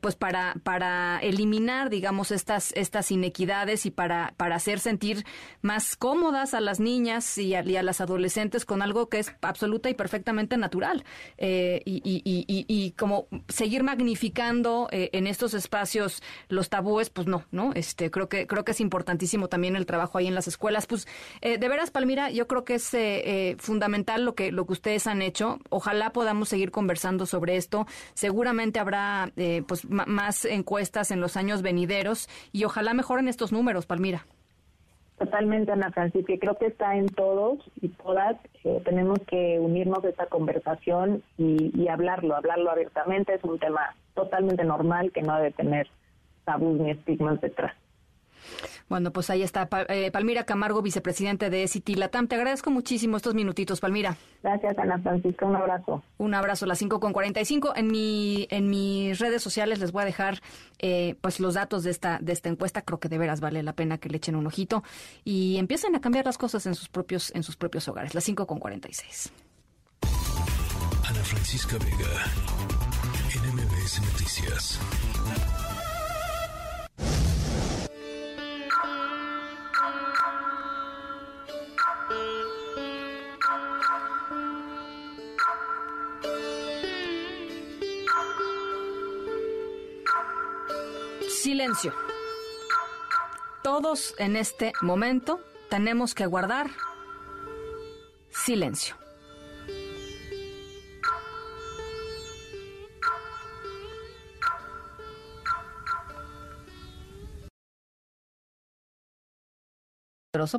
pues para, para eliminar, digamos, estas, estas inequidades y para, para hacer sentir más cómodas a las niñas y a, a las adolescentes con algo que es absoluta y perfectamente natural. Eh, y, como seguir magnificando eh, en estos espacios los tabúes, pues no, ¿no? Este, creo que, creo que es importantísimo también el trabajo ahí en las escuelas. Pues, eh, de veras, Palmira, yo creo que es fundamental lo que, lo que ustedes han hecho. Ojalá podamos seguir conversando sobre esto. Seguramente habrá pues más encuestas en los años venideros y ojalá mejoren estos números, Palmira. Totalmente, Ana Francisca, creo que está en todos y todas. Eh, tenemos que unirnos a esta conversación y, hablarlo, hablarlo abiertamente. Es un tema totalmente normal que no debe tener tabús ni estigmas detrás. Bueno, pues ahí está eh, Palmira Camargo, vicepresidente de City Latam. Te agradezco muchísimo estos minutitos, Palmira. Gracias, Ana Francisca. Un abrazo. Un abrazo, las 5 con 45. En, mi, en mis redes sociales les voy a dejar eh, pues los datos de esta, de esta encuesta. Creo que de veras vale la pena que le echen un ojito y empiecen a cambiar las cosas en sus propios, en sus propios hogares. Las 5 con 46. Ana Francisca Vega, NMBS Noticias. Silencio. Todos en este momento tenemos que guardar silencio.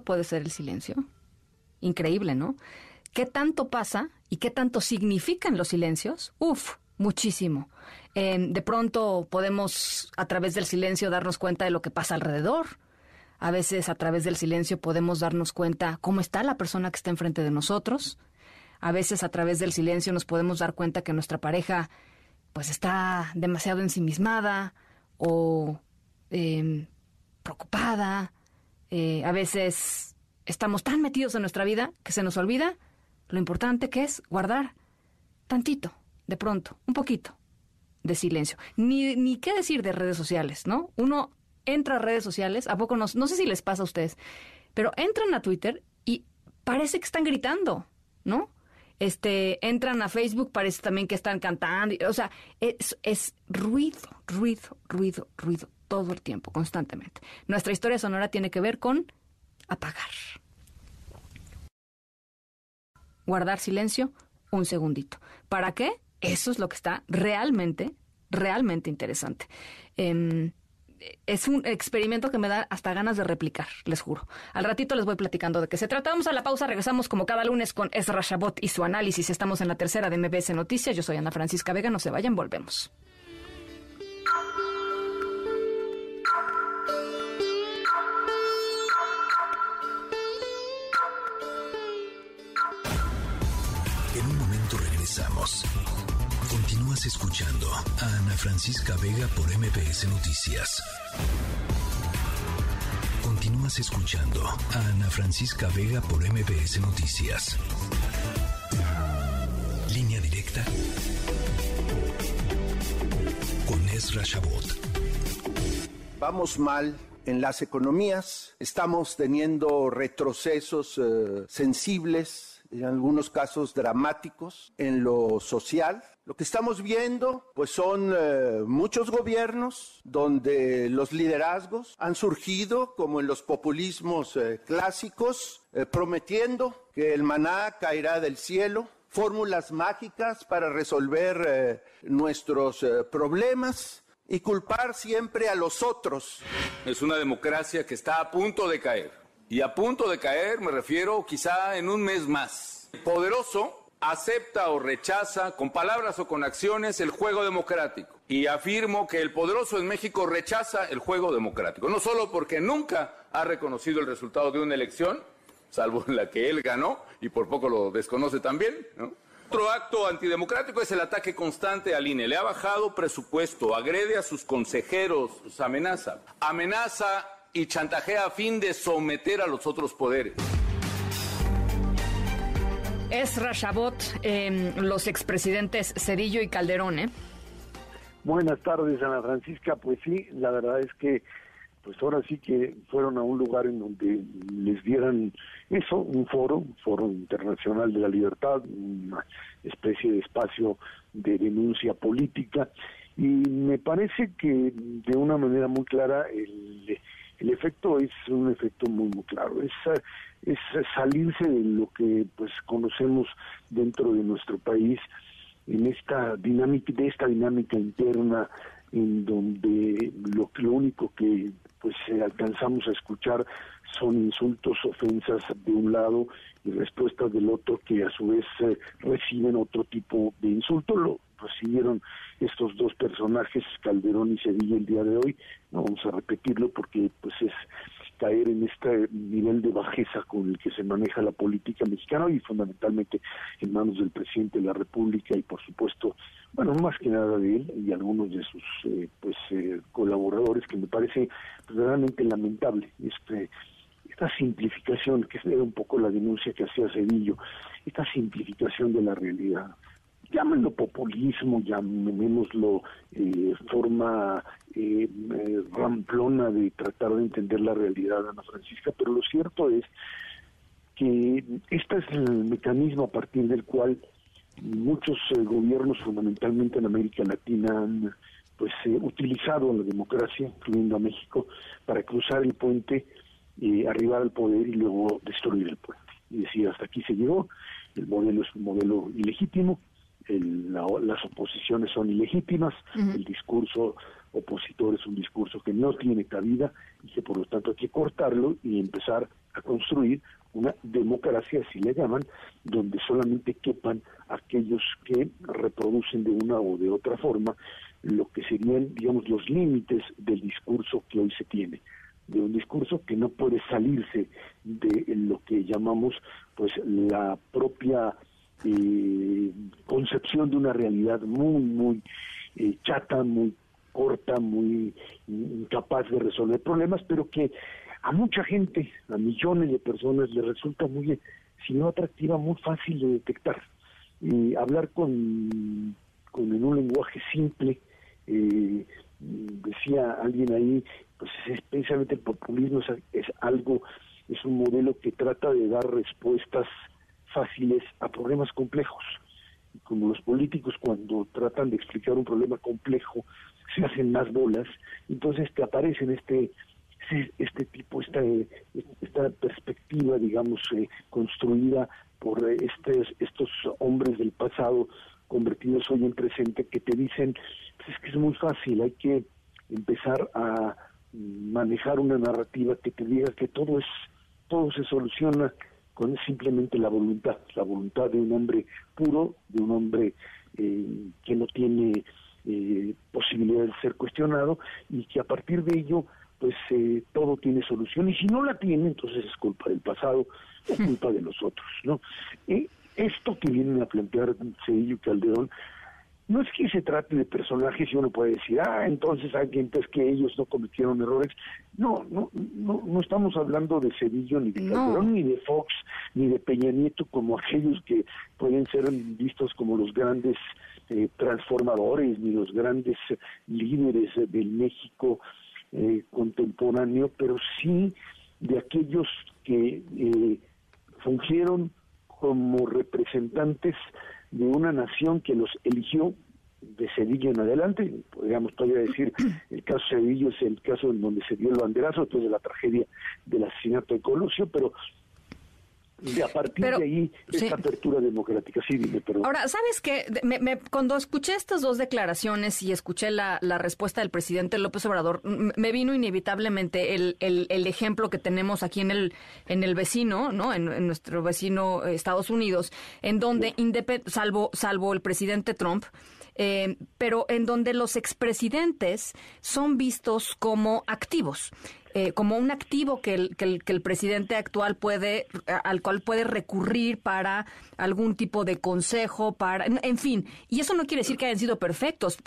puede ser el silencio. Increíble, ¿no? ¿Qué tanto pasa y qué tanto significan los silencios? Uf, muchísimo. Em, de pronto podemos a través del silencio darnos cuenta de lo que pasa alrededor. A veces a través del silencio podemos darnos cuenta cómo está la persona que está enfrente de nosotros. A veces a través del silencio nos podemos dar cuenta que nuestra pareja pues está demasiado ensimismada o em, preocupada. Eh, a veces estamos tan metidos en nuestra vida que se nos olvida lo importante que es guardar tantito, de pronto, un poquito de silencio. Ni, ni qué decir de redes sociales, ¿no? Uno entra a redes sociales, ¿a poco no? No sé si les pasa a ustedes, pero entran a Twitter y parece que están gritando, ¿no? Este, entran a Facebook, parece también que están cantando, o sea, es, es ruido, ruido, ruido, ruido, todo el tiempo, constantemente. Nuestra historia sonora tiene que ver con apagar. Guardar silencio un segundito. ¿Para qué? Eso es lo que está realmente, realmente interesante. Em, es un experimento que me da hasta ganas de replicar, les juro. Al ratito les voy platicando de qué se trata. Vamos a la pausa, regresamos como cada lunes con Ezra Shabot y su análisis. Estamos en la tercera de MBS Noticias. Yo soy Ana Francisca Vega, no se vayan, volvemos. Escuchando a Ana Francisca Vega por MPS Noticias. Continúas escuchando a Ana Francisca Vega por MPS Noticias. Línea directa con Ezra Shabot. Vamos mal en las economías, estamos teniendo retrocesos eh, sensibles en algunos casos dramáticos en lo social. Lo que estamos viendo, pues son eh, muchos gobiernos donde los liderazgos han surgido como en los populismos eh, clásicos, eh, prometiendo que el maná caerá del cielo, fórmulas mágicas para resolver nuestros problemas y culpar siempre a los otros. Es una democracia que está a punto de caer y a punto de caer me refiero quizá en un mes más. poderoso acepta o rechaza con palabras o con acciones el juego democrático. Y afirmo que el poderoso en México rechaza el juego democrático, no solo porque nunca ha reconocido el resultado de una elección, salvo en la que él ganó y por poco lo desconoce también, Otro acto antidemocrático es el ataque constante al INE. Le ha bajado presupuesto, agrede a sus consejeros, amenaza. Amenaza y chantajea a fin de someter a los otros poderes. Es Rashabot, eh, los expresidentes Cedillo y Calderón, ¿eh? Buenas tardes, Ana Francisca. Pues sí, la verdad es que pues ahora sí que fueron a un lugar en donde les dieran eso, un foro, un foro internacional de la libertad, una especie de espacio de denuncia política y me parece que de una manera muy clara el el efecto es un efecto muy muy claro es es salirse de lo que pues conocemos dentro de nuestro país en esta dinámica de esta dinámica interna en donde lo, lo único que pues alcanzamos a escuchar son insultos, ofensas de un lado y respuestas del otro que a su vez eh, reciben otro tipo de insulto. Lo, siguieron estos dos personajes, Calderón y Sevilla, el día de hoy. No vamos a repetirlo porque pues es caer en este nivel de bajeza con el que se maneja la política mexicana y fundamentalmente en manos del presidente de la República y por supuesto, bueno, más que nada de él y algunos de sus eh, pues eh, colaboradores que me parece verdaderamente lamentable este esta simplificación, que era un poco la denuncia que hacía Cedillo, esta simplificación de la realidad. Llámenlo populismo, llamémoslo eh, forma eh, eh, ramplona de tratar de entender la realidad, Ana Francisca, pero lo cierto es que este es el mecanismo a partir del cual muchos eh, gobiernos, fundamentalmente en América Latina, han pues utilizado la democracia, incluyendo a México, para cruzar el puente eh, arribar al poder y luego destruir el puente. Y decir, hasta aquí se llegó, el modelo es un modelo ilegítimo, las oposiciones son ilegítimas, el discurso opositor es un discurso que no tiene cabida y que por lo tanto hay que cortarlo y empezar a construir una democracia, así le llaman, donde solamente quepan aquellos que reproducen de una o de otra forma lo que serían, digamos, los límites del discurso que hoy se tiene. De un discurso que no puede salirse de lo que llamamos pues la propia eh, concepción de una realidad muy muy eh, chata muy corta muy incapaz de resolver problemas pero que a mucha gente a millones de personas le resulta muy si no atractiva muy fácil de detectar. Y hablar con con en un lenguaje simple eh, decía alguien ahí pues es el populismo es, algo, es un modelo que trata de dar respuestas fáciles a problemas complejos. Y como los políticos cuando tratan de explicar un problema complejo se hacen más bolas, entonces te aparece en este este tipo, esta, esta perspectiva, digamos, eh, construida por estos, estos hombres del pasado convertidos hoy en presente que te dicen, pues es que es muy fácil, hay que empezar a manejar una narrativa que te diga que todo es todo se soluciona con simplemente la voluntad, la voluntad de un hombre puro, de un hombre eh, que no tiene eh, posibilidad de ser cuestionado y que a partir de ello pues eh, todo tiene solución y si no la tiene entonces es culpa del pasado o culpa de los otros, ¿no? esto que vienen a plantear Cedillo y Calderón no es que se trate de personajes y uno puede decir, ah, entonces alguien pues que ellos no cometieron errores. No, no, no, no estamos hablando de Cedillo, ni de Calderón, ni de Fox, ni de Peña Nieto, como aquellos que pueden ser vistos como los grandes eh, transformadores, ni los grandes líderes del México eh, contemporáneo, pero sí de aquellos que eh, fungieron como representantes de una nación que los eligió de Sevilla en adelante, podríamos todavía decir, el caso Sevilla es el caso en donde se dio el banderazo después de la tragedia del asesinato de Colosio, pero de a partir de ahí esta apertura democrática. Sí, dime, perdón. Ahora, ¿sabes qué? Me, cuando escuché estas dos declaraciones y escuché la, la, respuesta del presidente López Obrador, me vino inevitablemente el, el, el, ejemplo que tenemos aquí en el, en el vecino, ¿no? En, nuestro vecino eh, Estados Unidos, en donde, salvo, salvo el presidente Trump, eh, pero en donde los expresidentes son vistos como activos. Eh, como un activo que el, que el, que, el, presidente actual puede, al cual puede recurrir para algún tipo de consejo, para, en, fin, y eso no quiere decir que hayan sido perfectos,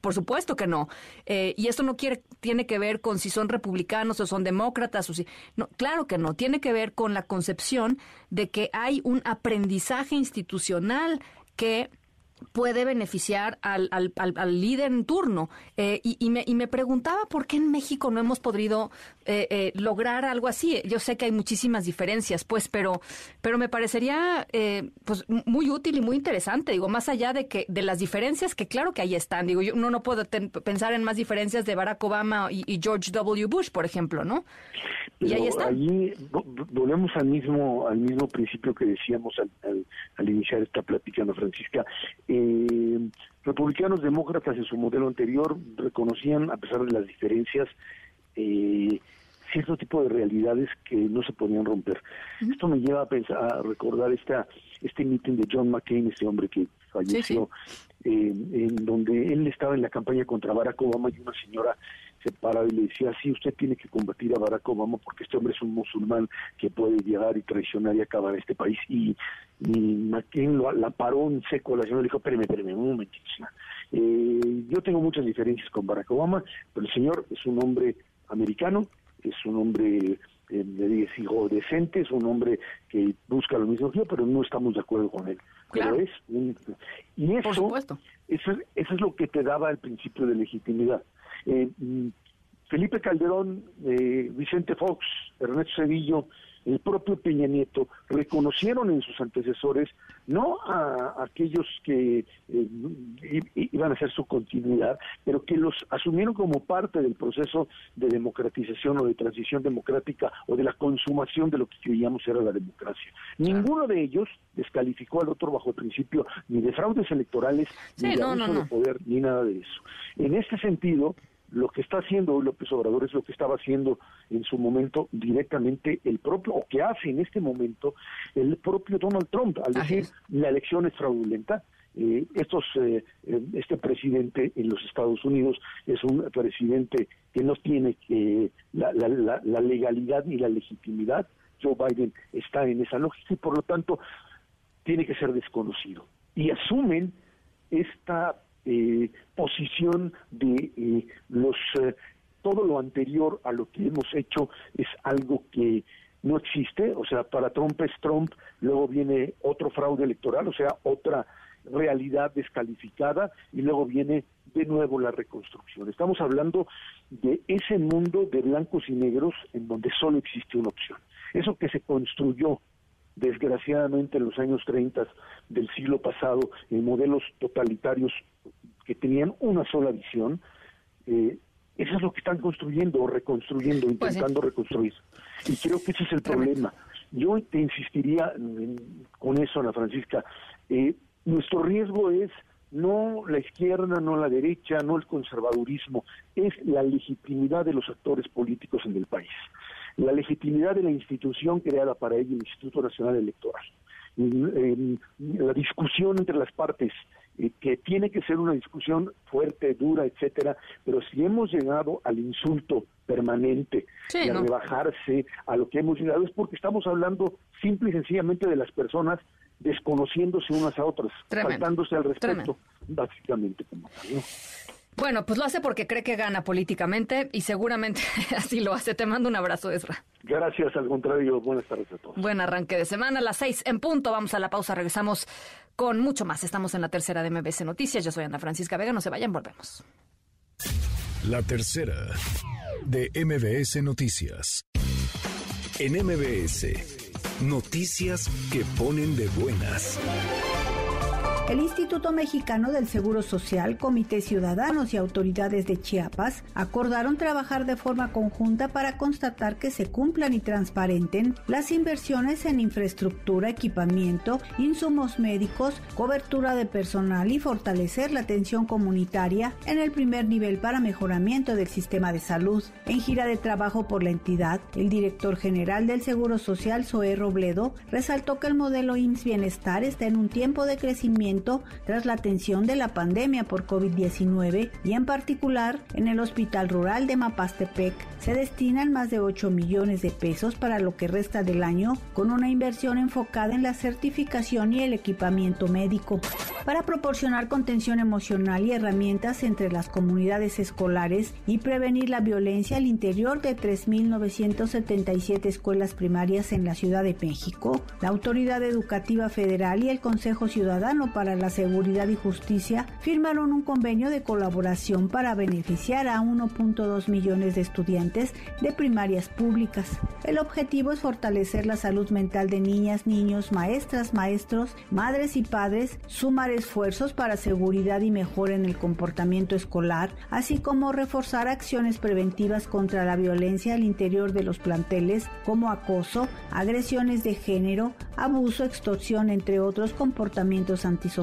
por supuesto que no, eh, y esto no quiere, tiene que ver con si son republicanos o son demócratas, o si, no, claro que no, tiene que ver con la concepción de que hay un aprendizaje institucional que puede beneficiar al, al, al, líder en turno. Eh, y, y, me, y, me, preguntaba por qué en México no hemos podido eh, eh, lograr algo así. Yo sé que hay muchísimas diferencias, pues, pero, pero me parecería pues muy útil y muy interesante. Digo, más allá de que de las diferencias que claro que ahí están. Digo, yo no, no puedo pensar en más diferencias de Barack Obama y, George W. Bush, por ejemplo, ¿no? y ahí están. Allí volvemos al mismo, al mismo principio que decíamos al, al iniciar esta plática, Ana Francisca eh, republicanos demócratas en su modelo anterior reconocían, a pesar de las diferencias, eh, cierto tipo de realidades que no se podían romper. Esto me lleva a pensar, a recordar esta, este meeting de John McCain, este hombre que falleció, eh, en donde él estaba en la campaña contra Barack Obama y una señora se paraba y le decía, sí, usted tiene que combatir a Barack Obama porque este hombre es un musulmán que puede llegar y traicionar y acabar este país. Y, y McCain la paró en seco, la señora le dijo, espéreme, espéreme, un momentito. Eh, yo tengo muchas diferencias con Barack Obama, pero el señor es un hombre americano, es un hombre eh, le hijo decente, es un hombre que busca lo mismo que yo, pero no estamos de acuerdo con él. Pero es y eso, eso, eso es lo que te daba el principio de legitimidad. Eh, mm, Felipe Calderón, eh, Vicente Fox, Ernesto Sevillo, el propio Peña Nieto reconocieron en sus antecesores no a, aquellos que eh, iban a ser su continuidad, pero que los asumieron como parte del proceso de democratización o de transición democrática o de la consumación de lo que creíamos era la democracia. Ninguno de ellos descalificó al otro bajo el principio ni de fraudes electorales, ni de abuso de poder, ni nada de eso. En este sentido, lo que está haciendo hoy López Obrador es lo que estaba haciendo en su momento directamente el propio, o que hace en este momento el propio Donald Trump, al decir la elección es fraudulenta. Eh, estos, eh, eh, este presidente en los Estados Unidos es un presidente que no tiene la, la, la legalidad ni la legitimidad. Joe Biden está en esa lógica y por lo tanto tiene que ser desconocido. Y asumen esta eh, posición de eh, los eh, todo lo anterior a lo que hemos hecho es algo que no existe, o sea, para Trump es Trump, luego viene otro fraude electoral, o sea, otra realidad descalificada y luego viene de nuevo la reconstrucción. Estamos hablando de ese mundo de blancos y negros en donde solo existe una opción. Eso que se construyó desgraciadamente en los años 30 del siglo pasado en modelos totalitarios que tenían una sola visión, eh, eso es lo que están construyendo o reconstruyendo, pues intentando reconstruir. Y creo que ese es el problema. Yo te insistiría con eso, Ana Francisca. Eh, nuestro riesgo es no la izquierda, no la derecha, no el conservadurismo, es la legitimidad de los actores políticos en el país, la legitimidad de la institución creada para ello, el Instituto Nacional Electoral, la discusión entre las partes, que tiene que ser una discusión fuerte, dura, etcétera, pero si hemos llegado al insulto permanente y a rebajarse a lo que hemos llegado es porque estamos hablando simple y sencillamente de las personas desconociéndose unas a otras, faltándose al respeto, básicamente como Bueno, pues lo hace porque cree que gana políticamente y seguramente así lo hace. Te mando un abrazo, Ezra. Gracias, al contrario. Buenas tardes a todos. Buen arranque de semana, a las seis en punto. Vamos a la pausa, regresamos con mucho más. Estamos en la tercera de MBC Noticias. Yo soy Ana Francisca Vega. No se vayan, volvemos. La tercera de MBS Noticias. En MBS, noticias que ponen de buenas. El Instituto Mexicano del Seguro Social, Comité Ciudadanos y autoridades de Chiapas acordaron trabajar de forma conjunta para constatar que se cumplan y transparenten las inversiones en infraestructura, equipamiento, insumos médicos, cobertura de personal y fortalecer la atención comunitaria en el primer nivel para mejoramiento del sistema de salud. En gira de trabajo por la entidad, el director general del Seguro Social, Zoé Robledo, resaltó que el modelo IMSS Bienestar está en un tiempo de crecimiento tras la atención de la pandemia por COVID-19 y en particular en el Hospital Rural de Mapastepec se destinan más de 8 millones de pesos para lo que resta del año con una inversión enfocada en la certificación y el equipamiento médico. Para proporcionar contención emocional y herramientas entre las comunidades escolares y prevenir la violencia al interior de 3.977 escuelas primarias en la Ciudad de México, la Autoridad Educativa Federal y el Consejo Ciudadano para la Seguridad y Justicia firmaron un convenio de colaboración para beneficiar a 1.2 millones de estudiantes de primarias públicas. El objetivo es fortalecer la salud mental de niñas, niños, maestras, maestros, madres y padres, sumar esfuerzos para seguridad y mejora en el comportamiento escolar, así como reforzar acciones preventivas contra la violencia al interior de los planteles como acoso, agresiones de género, abuso, extorsión, entre otros comportamientos antisociales.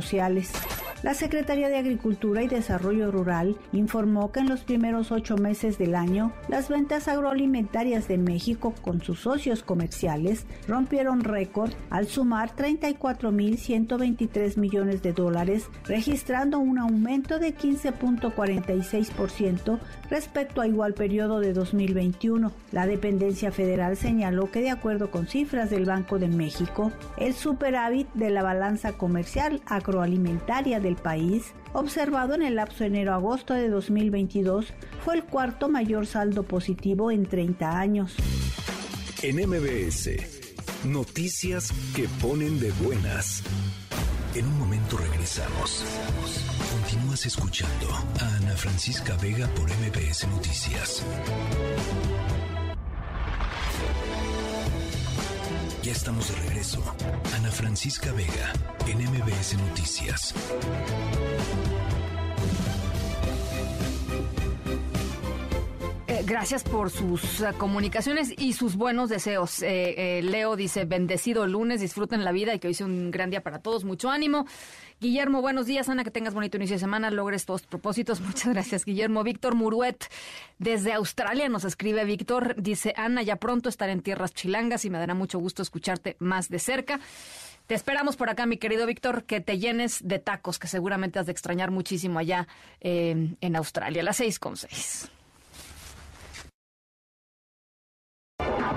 La Secretaría de Agricultura y Desarrollo Rural informó que en los primeros ocho meses del año, las ventas agroalimentarias de México con sus socios comerciales rompieron récord al sumar 34.123 millones de dólares, registrando un aumento de 15.46% respecto a igual periodo de 2021. La dependencia federal señaló que de acuerdo con cifras del Banco de México, el superávit de la balanza comercial agroalimentaria del país, observado en el lapso enero-agosto de 2022, fue el cuarto mayor saldo positivo en 30 años. En MBS, noticias que ponen de buenas. En un momento regresamos. Continúas escuchando a Ana Francisca Vega por MBS Noticias. Ya estamos de regreso. Ana Francisca Vega en MBS Noticias. Gracias por sus uh, comunicaciones y sus buenos deseos. Eh, eh, Leo dice, bendecido lunes, disfruten la vida y que hoy sea un gran día para todos. Mucho ánimo. Guillermo, buenos días. Ana, que tengas bonito inicio de semana, logres todos tus propósitos. Muchas gracias, Guillermo. Víctor Muruet, desde Australia, nos escribe Víctor. Dice, Ana, ya pronto estaré en tierras chilangas y me dará mucho gusto escucharte más de cerca. Te esperamos por acá, mi querido Víctor, que te llenes de tacos, que seguramente has de extrañar muchísimo allá en Australia. Las seis con seis.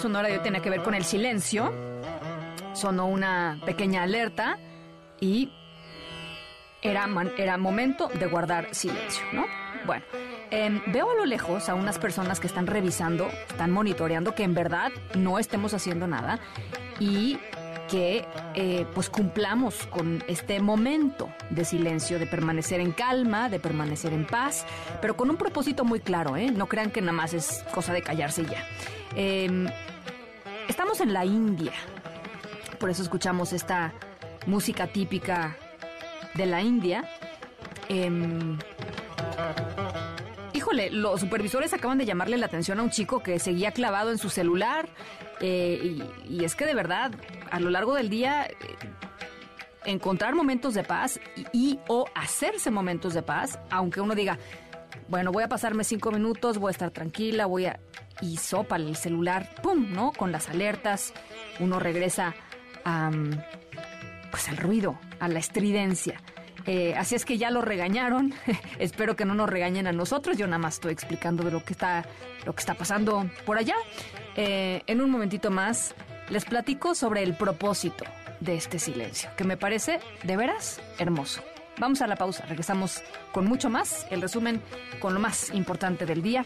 Sonora hoy tenía que ver con el silencio? Sonó una pequeña alerta y era, era momento de guardar silencio, ¿no? Bueno, em, veo a lo lejos a unas personas que están revisando, están monitoreando que en verdad no estemos haciendo nada y que eh, pues cumplamos con este momento de silencio, de permanecer en calma, de permanecer en paz, pero con un propósito muy claro, ¿eh? No crean que nada más es cosa de callarse ya. Em, estamos en la India, por eso escuchamos esta música típica de la India. Em, híjole, los supervisores acaban de llamarle la atención a un chico que seguía clavado en su celular. Eh, y, es que de verdad, a lo largo del día, eh, encontrar momentos de paz y, o hacerse momentos de paz, aunque uno diga, bueno, voy a pasarme cinco minutos, voy a estar tranquila, voy a... Y sopa el celular, ¡pum!, ¿no? Con las alertas, uno regresa a, pues al ruido, a la estridencia. Eh, así es que ya lo regañaron. Espero que no nos regañen a nosotros. Yo nada más estoy explicando de lo que está, lo que está pasando por allá. Eh, en un momentito más les platico sobre el propósito de este silencio, que me parece de veras hermoso. Vamos a la pausa, regresamos con mucho más, el resumen con lo más importante del día.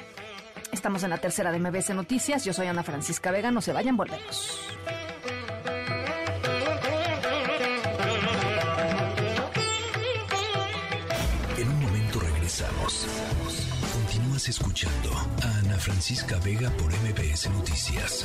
Estamos en la tercera de MBS Noticias, yo soy Ana Francisca Vega, no se vayan, volvemos. En un momento regresamos. Continúas escuchando a Ana Francisca Vega por MBS Noticias.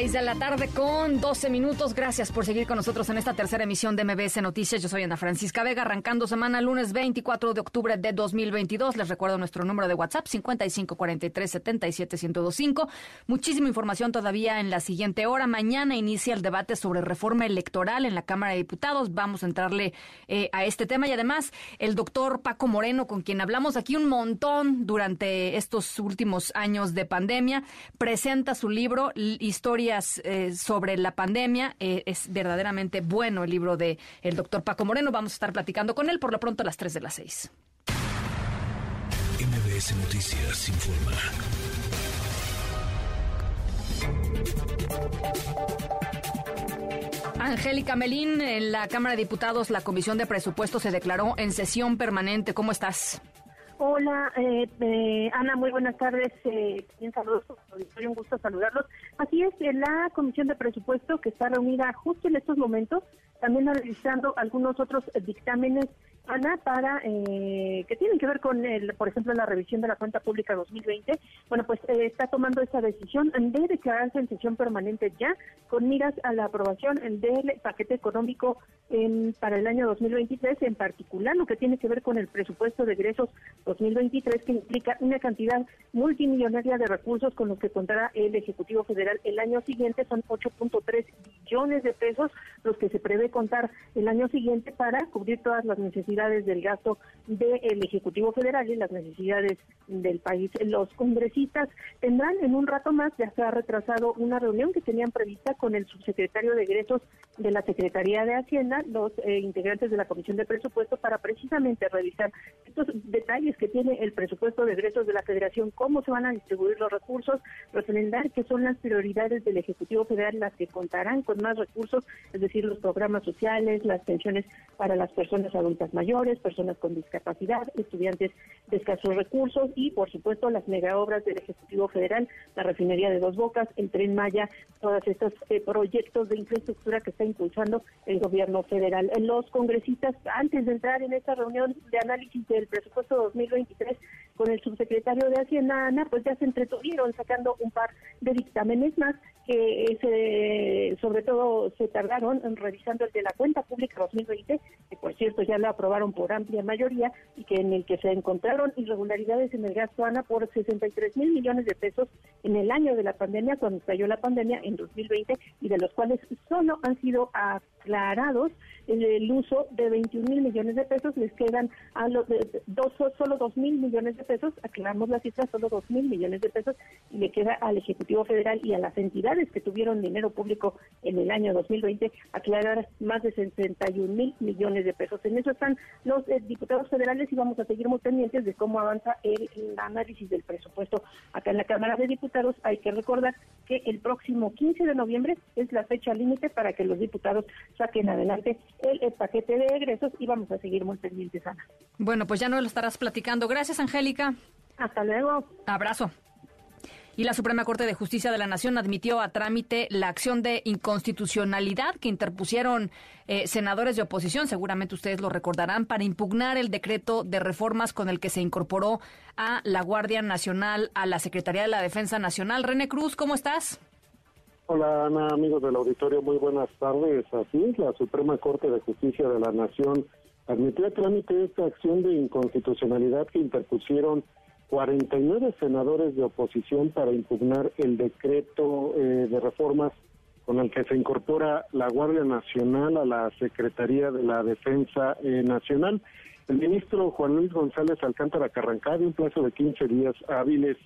Seis de la tarde con 12 minutos. Gracias por seguir con nosotros en esta tercera emisión de MBS Noticias. Yo soy Ana Francisca Vega, arrancando semana lunes 24 de octubre de 2022. Les recuerdo nuestro número de WhatsApp 5543-77125. Muchísima información todavía en la siguiente hora. Mañana inicia el debate sobre reforma electoral en la Cámara de Diputados. Vamos a entrarle eh, a este tema y además el doctor Paco Moreno, con quien hablamos aquí un montón durante estos últimos años de pandemia, presenta su libro Historia eh, sobre la pandemia. Eh, es verdaderamente bueno el libro de el doctor Paco Moreno. Vamos a estar platicando con él por lo pronto a las 3 de las 6. MBS Noticias informa. Angélica Melín, en la Cámara de Diputados, la Comisión de Presupuestos se declaró en sesión permanente. ¿Cómo estás? Hola, eh, eh, Ana, muy buenas tardes. Eh, bien, saludos, un gusto saludarlos. Así es, la Comisión de Presupuesto que está reunida justo en estos momentos, también realizando algunos otros dictámenes Ana, para eh, que tienen que ver con, el, por ejemplo, la revisión de la cuenta pública 2020, bueno, pues eh, está tomando esta decisión de declararse en sesión permanente ya, con miras a la aprobación del paquete económico para el año 2023, en particular lo que tiene que ver con el presupuesto de egresos 2023, que implica una cantidad multimillonaria de recursos con los que contará el Ejecutivo Federal el año siguiente, son 8.3 billones de pesos los que se prevé contar el año siguiente para cubrir todas las necesidades del gasto del Ejecutivo Federal y las necesidades del país. Los congresistas tendrán en un rato más, ya se ha retrasado una reunión que tenían prevista con el subsecretario de egresos de la Secretaría de Hacienda, los eh, integrantes de la Comisión de Presupuesto, para precisamente revisar estos detalles que tiene el presupuesto de egresos de la Federación, cómo se van a distribuir los recursos, refrendar que son las prioridades del Ejecutivo Federal las que contarán con más recursos, es decir, los programas sociales, las pensiones para las personas adultas mayores, personas con discapacidad, estudiantes de escasos recursos y, por supuesto, las megaobras del Ejecutivo Federal, la refinería de Dos Bocas, el Tren Maya, todos estos eh, proyectos de infraestructura que está impulsando el gobierno federal. Los congresistas, antes de entrar en esta reunión de análisis del presupuesto 2023 con el subsecretario de Hacienda, Ana, pues ya se entretuvieron sacando un par de dictámenes más que se, sobre todo se tardaron revisando el de la cuenta pública 2020, que por cierto ya lo por amplia mayoría y que en el que se encontraron irregularidades en el gasto ANA por 63 mil millones de pesos en el año de la pandemia, cuando estalló la pandemia en 2020, y de los cuales solo han sido aclarados el uso de 21 mil millones de pesos, les quedan a los dos, solo 2 mil millones de pesos, aclaramos la cifra, solo 2 mil millones de pesos, y le queda al Ejecutivo Federal y a las entidades que tuvieron dinero público en el año 2020 aclarar más de 61 mil millones de pesos. En eso están los eh, diputados federales y vamos a seguir muy pendientes de cómo avanza el, análisis del presupuesto acá en la Cámara de Diputados. Hay que recordar que el próximo 15 de noviembre es la fecha límite para que los diputados saquen adelante el, el, paquete de egresos y vamos a seguir muy pendientes, Ana. Bueno, pues ya no lo estarás platicando. Gracias, Angélica. Hasta luego. Abrazo. Y la Suprema Corte de Justicia de la Nación admitió a trámite la acción de inconstitucionalidad que interpusieron eh, senadores de oposición, seguramente ustedes lo recordarán, para impugnar el decreto de reformas con el que se incorporó a la Guardia Nacional a la Secretaría de la Defensa Nacional. René Cruz, ¿cómo estás? Hola Ana, amigos del auditorio, muy buenas tardes. Así la Suprema Corte de Justicia de la Nación admitió a trámite esta acción de inconstitucionalidad que interpusieron 49 senadores de oposición para impugnar el decreto eh, de reformas con el que se incorpora la Guardia Nacional a la Secretaría de la Defensa eh, Nacional. El ministro Juan Luis González Alcántara Carrancá de un plazo de 15 días hábiles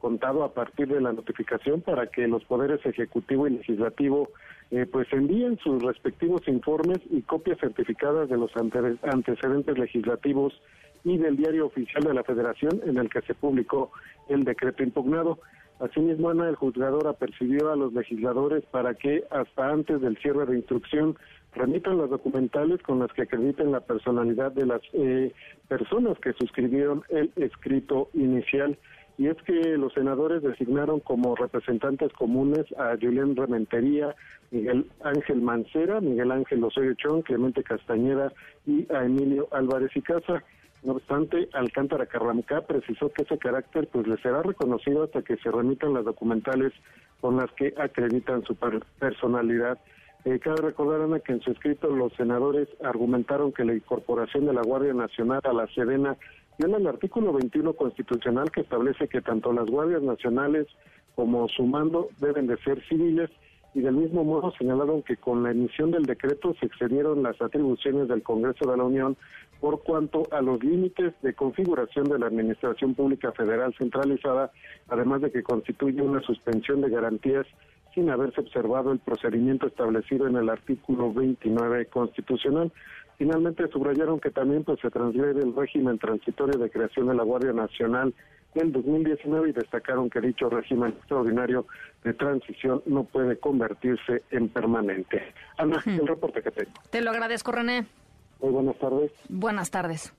contado a partir de la notificación para que los poderes ejecutivo y legislativo eh, pues envíen sus respectivos informes y copias certificadas de los antecedentes legislativos y del diario oficial de la Federación en el que se publicó el decreto impugnado. Asimismo, Ana, el juzgador apercibió a los legisladores para que hasta antes del cierre de instrucción remitan los documentales con los que acrediten la personalidad de las eh, personas que suscribieron el escrito inicial. Y es que los senadores designaron como representantes comunes a Julián Rementería, Miguel Ángel Mancera, Miguel Ángel Osorio Chón, Clemente Castañeda y a Emilio Álvarez y Casa. No obstante, Alcántara Carramcá precisó que ese carácter pues le será reconocido hasta que se remitan las documentales con las que acreditan su personalidad. Eh, cabe recordar, Ana, que en su escrito los senadores argumentaron que la incorporación de la Guardia Nacional a la Sedena viola el artículo 21 constitucional que establece que tanto las Guardias Nacionales como su mando deben de ser civiles y del mismo modo señalaron que con la emisión del decreto se excedieron las atribuciones del Congreso de la Unión por cuanto a los límites de configuración de la Administración Pública Federal centralizada, además de que constituye una suspensión de garantías sin haberse observado el procedimiento establecido en el artículo 29 constitucional. Finalmente subrayaron que también pues se transgrede el régimen transitorio de creación de la Guardia Nacional del 2019 y destacaron que dicho régimen extraordinario de transición no puede convertirse en permanente. Ana, el reporte que tengo. Te lo agradezco, René. Muy buenas tardes. Buenas tardes.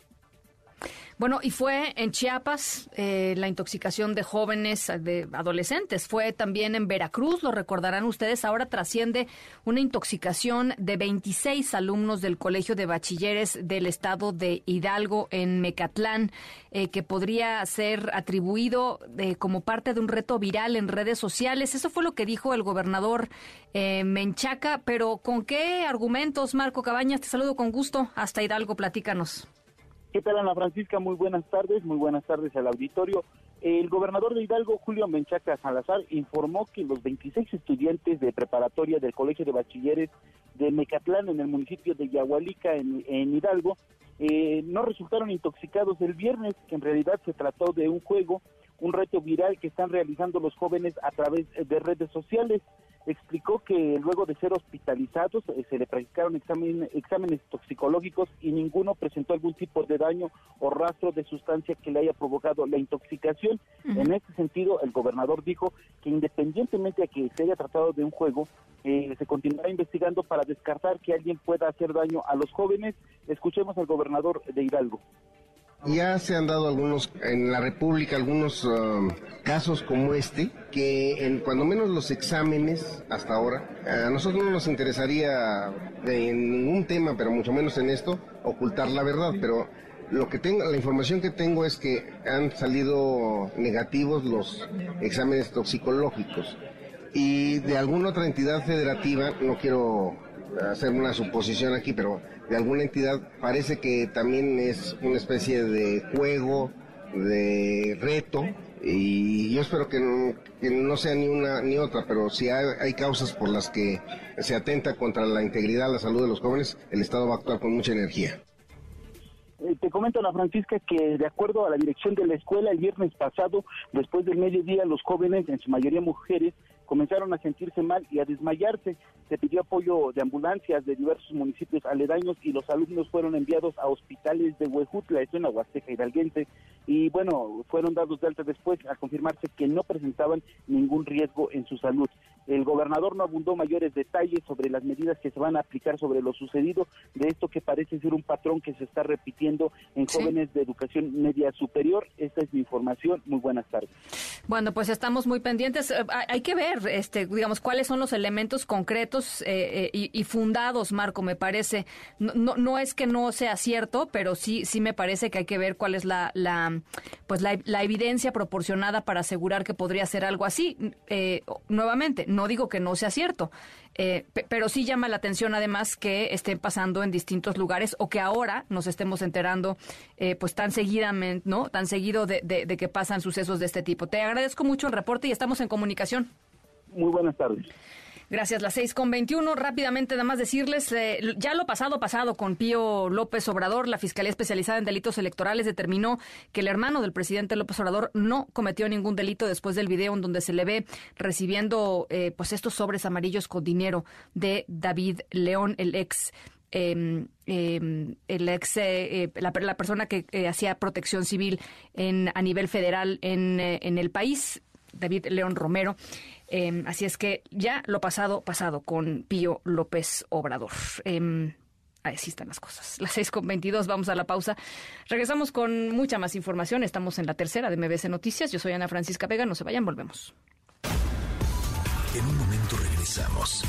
Bueno, y fue en Chiapas eh, la intoxicación de jóvenes, de adolescentes. Fue también en Veracruz, lo recordarán ustedes. Ahora trasciende una intoxicación de 26 alumnos del Colegio de Bachilleres del Estado de Hidalgo en Mecatlán, eh, que podría ser atribuido eh, como parte de un reto viral en redes sociales. Eso fue lo que dijo el gobernador Menchaca. Pero ¿con qué argumentos, Marco Cabañas? Te saludo con gusto. Hasta Hidalgo, platícanos. ¿Qué tal, Ana Francisca? Muy buenas tardes, muy buenas tardes al auditorio. El gobernador de Hidalgo, Julio Menchaca Salazar, informó que los 26 estudiantes de preparatoria del Colegio de Bachilleres de Mecatlán, en el municipio de Yahualica, en, Hidalgo, eh, no resultaron intoxicados el viernes, que en realidad se trató de un juego, un reto viral que están realizando los jóvenes a través de redes sociales explicó que luego de ser hospitalizados eh, se le practicaron exámenes toxicológicos y ninguno presentó algún tipo de daño o rastro de sustancia que le haya provocado la intoxicación. En este sentido, el gobernador dijo que independientemente de que se haya tratado de un juego, eh, se continuará investigando para descartar que alguien pueda hacer daño a los jóvenes. Escuchemos al gobernador de Hidalgo. Ya se han dado algunos en la República algunos um, casos como este que en cuando menos los exámenes hasta ahora a nosotros no nos interesaría en ningún tema, pero mucho menos en esto ocultar la verdad, pero lo que tengo, la información que tengo es que han salido negativos los exámenes toxicológicos y de alguna otra entidad federativa, no quiero hacer una suposición aquí, pero de alguna entidad parece que también es una especie de juego, de reto, y yo espero que no, sea ni una ni otra, pero si hay, causas por las que se atenta contra la integridad, la salud de los jóvenes, el Estado va a actuar con mucha energía. Eh, te comento, Ana Francisca, que de acuerdo a la dirección de la escuela, el viernes pasado, después del mediodía, los jóvenes, en su mayoría mujeres, comenzaron a sentirse mal y a desmayarse. Se pidió apoyo de ambulancias de diversos municipios aledaños y los alumnos fueron enviados a hospitales de Huejutla, esto en la Huasteca Hidalguense, y bueno, fueron dados de alta después a confirmarse que no presentaban ningún riesgo en su salud. El gobernador no abundó mayores detalles sobre las medidas que se van a aplicar sobre lo sucedido, de esto que parece ser un patrón que se está repitiendo en jóvenes de educación media superior. Esta es mi información. Muy buenas tardes. Bueno, pues estamos muy pendientes. Eh, hay que ver este, digamos, cuáles son los elementos concretos eh, eh, y, fundados, Marco, me parece. No, no, es que no sea cierto, pero sí, sí me parece que hay que ver cuál es la, la pues la, evidencia proporcionada para asegurar que podría ser algo así. Eh, nuevamente, no digo que no sea cierto, pero sí llama la atención además que estén pasando en distintos lugares o que ahora nos estemos enterando pues tan seguidamente, ¿no? Tan seguido de, de que pasan sucesos de este tipo. Te agradezco mucho el reporte y estamos en comunicación. Muy buenas tardes. Gracias, las seis con veintiuno. Rápidamente, nada más decirles, eh, ya lo pasado, pasado con Pío López Obrador, la Fiscalía Especializada en Delitos Electorales determinó que el hermano del presidente López Obrador no cometió ningún delito después del video en donde se le ve recibiendo eh, pues estos sobres amarillos con dinero de David León, el ex em, em, el ex, eh, la, persona que hacía protección civil en, a nivel federal en el país, David León Romero. Em, así es que ya lo pasado, pasado con Pío López Obrador. Eh, así están las cosas. Las seis con 22, vamos a la pausa. Regresamos con mucha más información. Estamos en la tercera de MBC Noticias. Yo soy Ana Francisca Vega. No se vayan, volvemos. En un momento regresamos.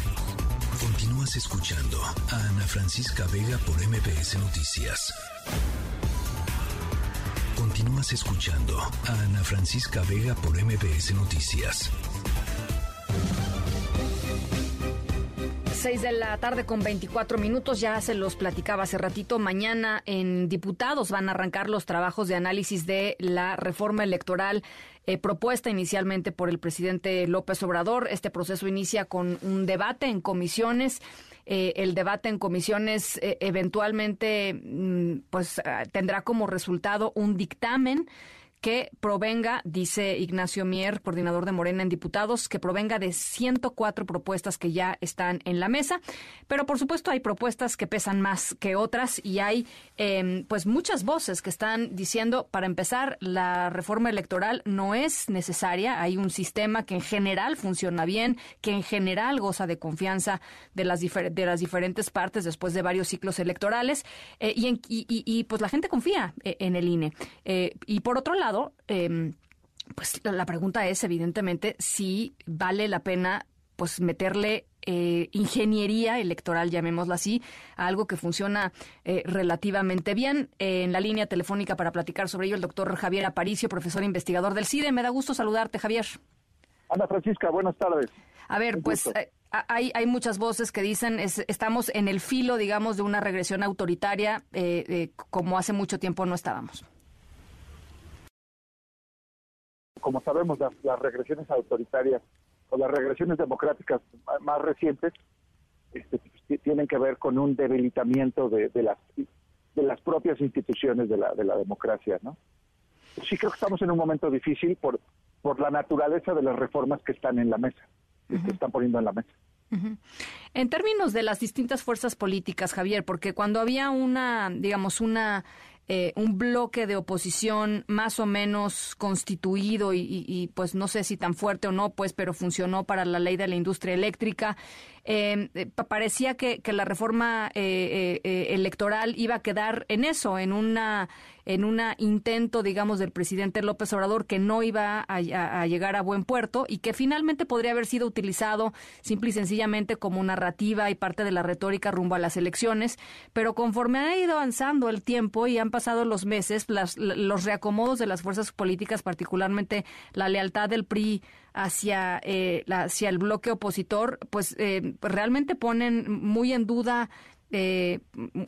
Continúas escuchando a Ana Francisca Vega por MBS Noticias. Continúas escuchando a Ana Francisca Vega por MBS Noticias. 6 de la tarde con 24 minutos, ya se los platicaba hace ratito. Mañana en diputados van a arrancar los trabajos de análisis de la reforma electoral eh, propuesta inicialmente por el presidente López Obrador. Este proceso inicia con un debate en comisiones. Eh, el debate en comisiones eh, eventualmente mm, pues tendrá como resultado un dictamen que provenga, dice Ignacio Mier, coordinador de Morena en Diputados, que provenga de 104 propuestas que ya están en la mesa. Pero por supuesto hay propuestas que pesan más que otras y hay em, pues muchas voces que están diciendo, para empezar, la reforma electoral no es necesaria. Hay un sistema que en general funciona bien, que en general goza de confianza de las, de las diferentes partes después de varios ciclos electorales eh, y, y, pues la gente confía eh, en el INE. Eh, y por otro lado, em, pues la pregunta es evidentemente si vale la pena pues meterle eh, ingeniería electoral, llamémosla así, algo que funciona eh, relativamente bien. en la línea telefónica para platicar sobre ello, el doctor Javier Aparicio, profesor investigador del CIDE. Me da gusto saludarte, Javier. Ana Francisca, buenas tardes. A ver, pues eh, hay, hay muchas voces que dicen es, estamos en el filo, digamos, de una regresión autoritaria como hace mucho tiempo no estábamos. Como sabemos, las regresiones autoritarias o las regresiones democráticas más recientes este, tienen que ver con un debilitamiento de, las de las propias instituciones de la, de la democracia, ¿no? Sí creo que estamos en un momento difícil por por la naturaleza de las reformas que están en la mesa, que están poniendo en la mesa. En términos de las distintas fuerzas políticas, Javier, porque cuando había una, digamos, una eh, un bloque de oposición más o menos constituido y, pues no sé si tan fuerte o no, pues, pero funcionó para la ley de la industria eléctrica. Em, eh, parecía que, la reforma eh, electoral iba a quedar en eso, en una en un intento, digamos, del presidente López Obrador que no iba a, a, llegar a buen puerto y que finalmente podría haber sido utilizado simple y sencillamente como narrativa y parte de la retórica rumbo a las elecciones. Pero conforme ha ido avanzando el tiempo y han pasado los meses, los reacomodos de las fuerzas políticas, particularmente la lealtad del PRI hacia, eh, hacia el bloque opositor, pues eh, realmente ponen muy en duda eh,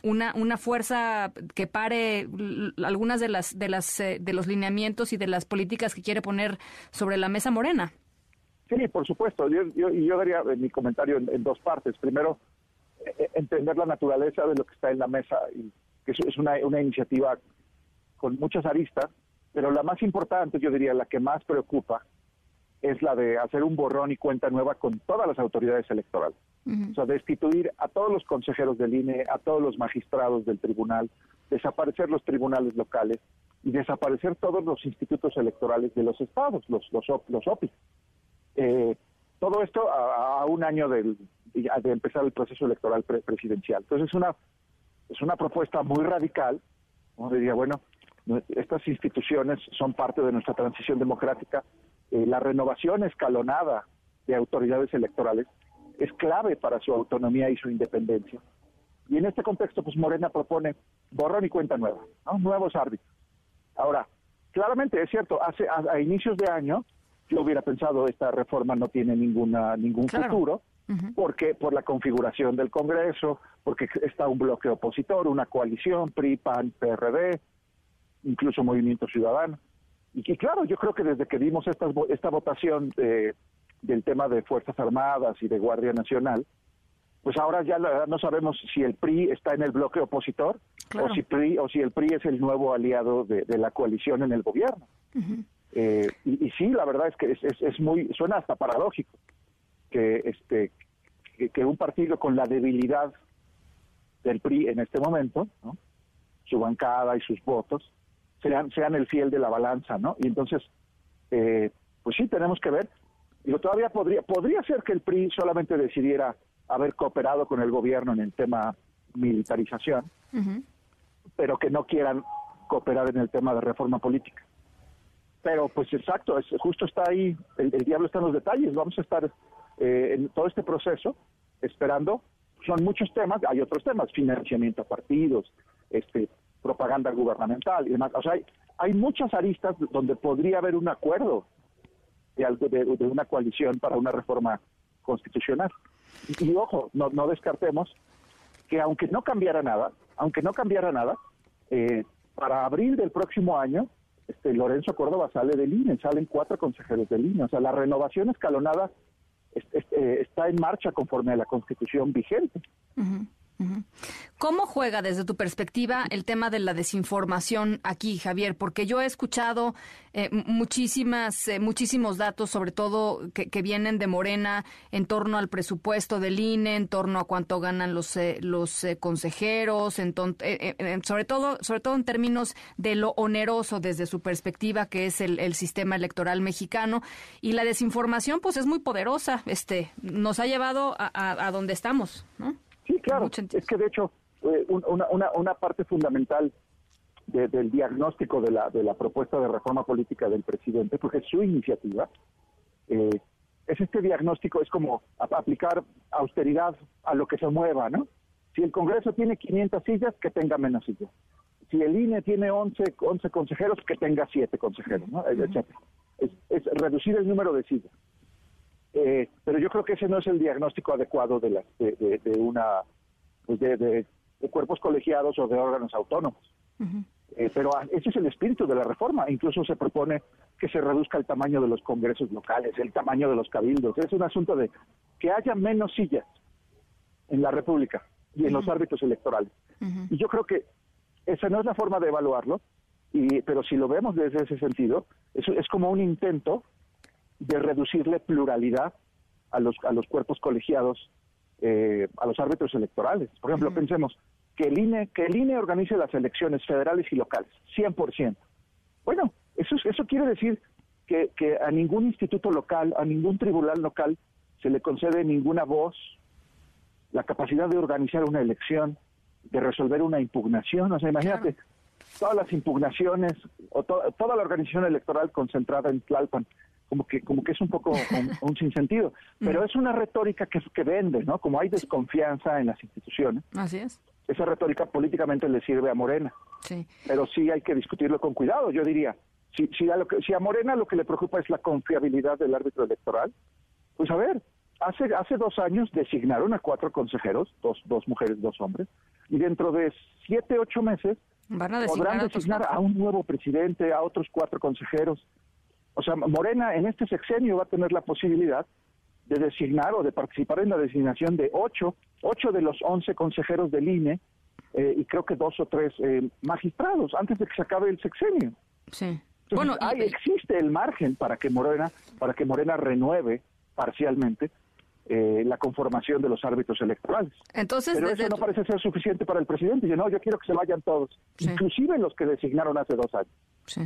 una, una fuerza que pare algunas de las de las eh, de los lineamientos y de las políticas que quiere poner sobre la mesa Morena. Sí, por supuesto. Yo, yo, yo daría mi comentario en, dos partes. Primero, eh, entender la naturaleza de lo que está en la mesa y que es una, una iniciativa con muchas aristas, pero la más importante, yo diría, la que más preocupa, es la de hacer un borrón y cuenta nueva con todas las autoridades electorales. O sea, destituir a todos los consejeros del INE, a todos los magistrados del tribunal, desaparecer los tribunales locales y desaparecer todos los institutos electorales de los estados, los, los, los OPI. Eh, todo esto a, un año de empezar el proceso electoral presidencial. Entonces es una, es una propuesta muy radical, donde diría, bueno, estas instituciones son parte de nuestra transición democrática, eh, la renovación escalonada de autoridades electorales es clave para su autonomía y su independencia. Y en este contexto, pues Morena propone borrón y cuenta nueva, nuevos árbitros. Ahora, claramente es cierto, hace a, inicios de año yo hubiera pensado esta reforma no tiene ninguna ningún futuro, porque por la configuración del Congreso, porque está un bloque opositor, una coalición, PRI, PAN, PRD, incluso Movimiento Ciudadano. Y, y claro, yo creo que desde que dimos esta, esta votación de del tema de Fuerzas Armadas y de Guardia Nacional, pues ahora ya no sabemos si el PRI está en el bloque opositor o si PRI o si el PRI es el nuevo aliado de, la coalición en el gobierno. Eh, y, sí, la verdad es que es, es, muy suena hasta paradójico que este que, un partido con la debilidad del PRI en este momento, su bancada y sus votos sean sean el fiel de la balanza, ¿no? Y entonces, eh, pues sí tenemos que ver Digo, todavía podría, podría ser que el PRI solamente decidiera haber cooperado con el gobierno en el tema militarización, pero que no quieran cooperar en el tema de reforma política. Pero pues exacto, es, justo está ahí, el, diablo está en los detalles, vamos a estar eh, en todo este proceso esperando, son muchos temas, hay otros temas, financiamiento a partidos, este, propaganda gubernamental y demás, o sea, hay, hay muchas aristas donde podría haber un acuerdo de, algo de, una coalición para una reforma constitucional. Y, ojo, no, no, descartemos que aunque no cambiara nada, aunque no cambiara nada, eh, para abril del próximo año, este Lorenzo Córdoba sale del INE, salen cuatro consejeros del INE, o sea, la renovación escalonada está en marcha conforme a la constitución vigente. ¿Cómo juega desde tu perspectiva el tema de la desinformación aquí, Javier? Porque yo he escuchado eh, muchísimas, eh, muchísimos datos, sobre todo que, vienen de Morena, en torno al presupuesto del INE, en torno a cuánto ganan los, eh, los consejeros, en sobre, todo, sobre todo en términos de lo oneroso desde su perspectiva, que es el, sistema electoral mexicano. Y la desinformación, pues es muy poderosa. Este, nos ha llevado a, a donde estamos, ¿no? Sí, claro. Es que de hecho, eh, una, una, una parte fundamental del diagnóstico de la, de la propuesta de reforma política del presidente, porque es su iniciativa, eh, es este diagnóstico, es como aplicar austeridad a lo que se mueva, ¿no? Si el Congreso tiene 500 sillas, que tenga menos sillas. Si el INE tiene 11, 11 consejeros, que tenga 7 consejeros, ¿no? Es, es, reducir el número de sillas. Eh, pero yo creo que ese no es el diagnóstico adecuado de, la, de, de, una pues de, cuerpos colegiados o de órganos autónomos. Eh, pero ese es el espíritu de la reforma. Incluso se propone que se reduzca el tamaño de los congresos locales, el tamaño de los cabildos. Es un asunto de que haya menos sillas en la República y en los árbitros electorales. Y yo creo que esa no es la forma de evaluarlo, y, pero si lo vemos desde ese sentido, es, es como un intento de reducirle pluralidad a los, a los cuerpos colegiados, eh, a los árbitros electorales. Por ejemplo, pensemos que el INE, que el INE organice las elecciones federales y locales, 100%. Bueno, eso, eso quiere decir que, que a ningún instituto local, a ningún tribunal local se le concede ninguna voz, la capacidad de organizar una elección, de resolver una impugnación. O sea, imagínate, todas las impugnaciones o toda la organización electoral concentrada en Tlalpan como que como que es un poco un, sinsentido. Pero es una retórica que, que vende, ¿no? Como hay desconfianza en las instituciones. Así es. Esa retórica políticamente le sirve a Morena. Sí. Pero sí hay que discutirlo con cuidado, yo diría. Si, si, a lo que, si a Morena lo que le preocupa es la confiabilidad del árbitro electoral, pues a ver, hace, hace dos años designaron a cuatro consejeros, dos, dos mujeres, dos hombres, y dentro de siete, ocho meses podrán designar a un nuevo presidente, a otros cuatro consejeros. O sea, Morena en este sexenio va a tener la posibilidad de designar o de participar en la designación de ocho, ocho de los once consejeros del INE eh, y creo que dos o tres eh, magistrados antes de que se acabe el sexenio. Sí. bueno, existe el margen para que Morena, para que Morena renueve parcialmente eh, la conformación de los árbitros electorales. Entonces, Pero eso no parece ser suficiente para el presidente. Dice, no, yo quiero que se vayan todos, inclusive los que designaron hace dos años. Sí.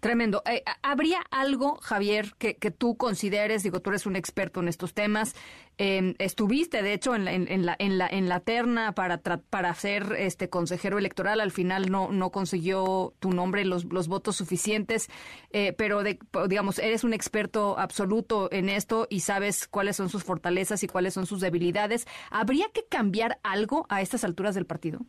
Tremendo. Eh, ¿Habría algo, Javier, que, tú consideres, digo, tú eres un experto en estos temas, em, estuviste, de hecho, en la, la, en la terna para, para ser este consejero electoral, al final no, no consiguió tu nombre los, los votos suficientes, eh, pero, de, digamos, eres un experto absoluto en esto y sabes cuáles son sus fortalezas y cuáles son sus debilidades. ¿Habría que cambiar algo a estas alturas del partido?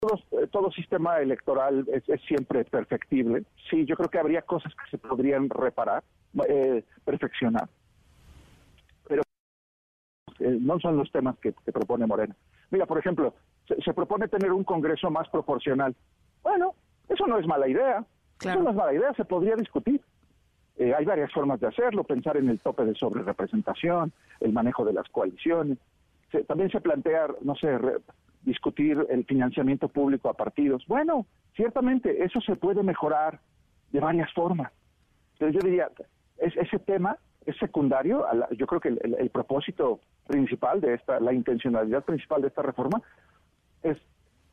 Eh, todo, sistema electoral es, siempre perfectible. Sí, yo creo que habría cosas que se podrían reparar, eh, perfeccionar. Pero eh, no son los temas que, propone Morena. Mira, por ejemplo, se, propone tener un Congreso más proporcional. Bueno, eso no es mala idea. Eso no es mala idea, se podría discutir. hay varias formas de hacerlo, pensar en el tope de sobrerepresentación, el manejo de las coaliciones. también se plantea, no sé, discutir el financiamiento público a partidos. Bueno, ciertamente eso se puede mejorar de varias formas. Pero yo diría, es, ese tema es secundario. yo creo que el, propósito principal de esta, la intencionalidad principal de esta reforma es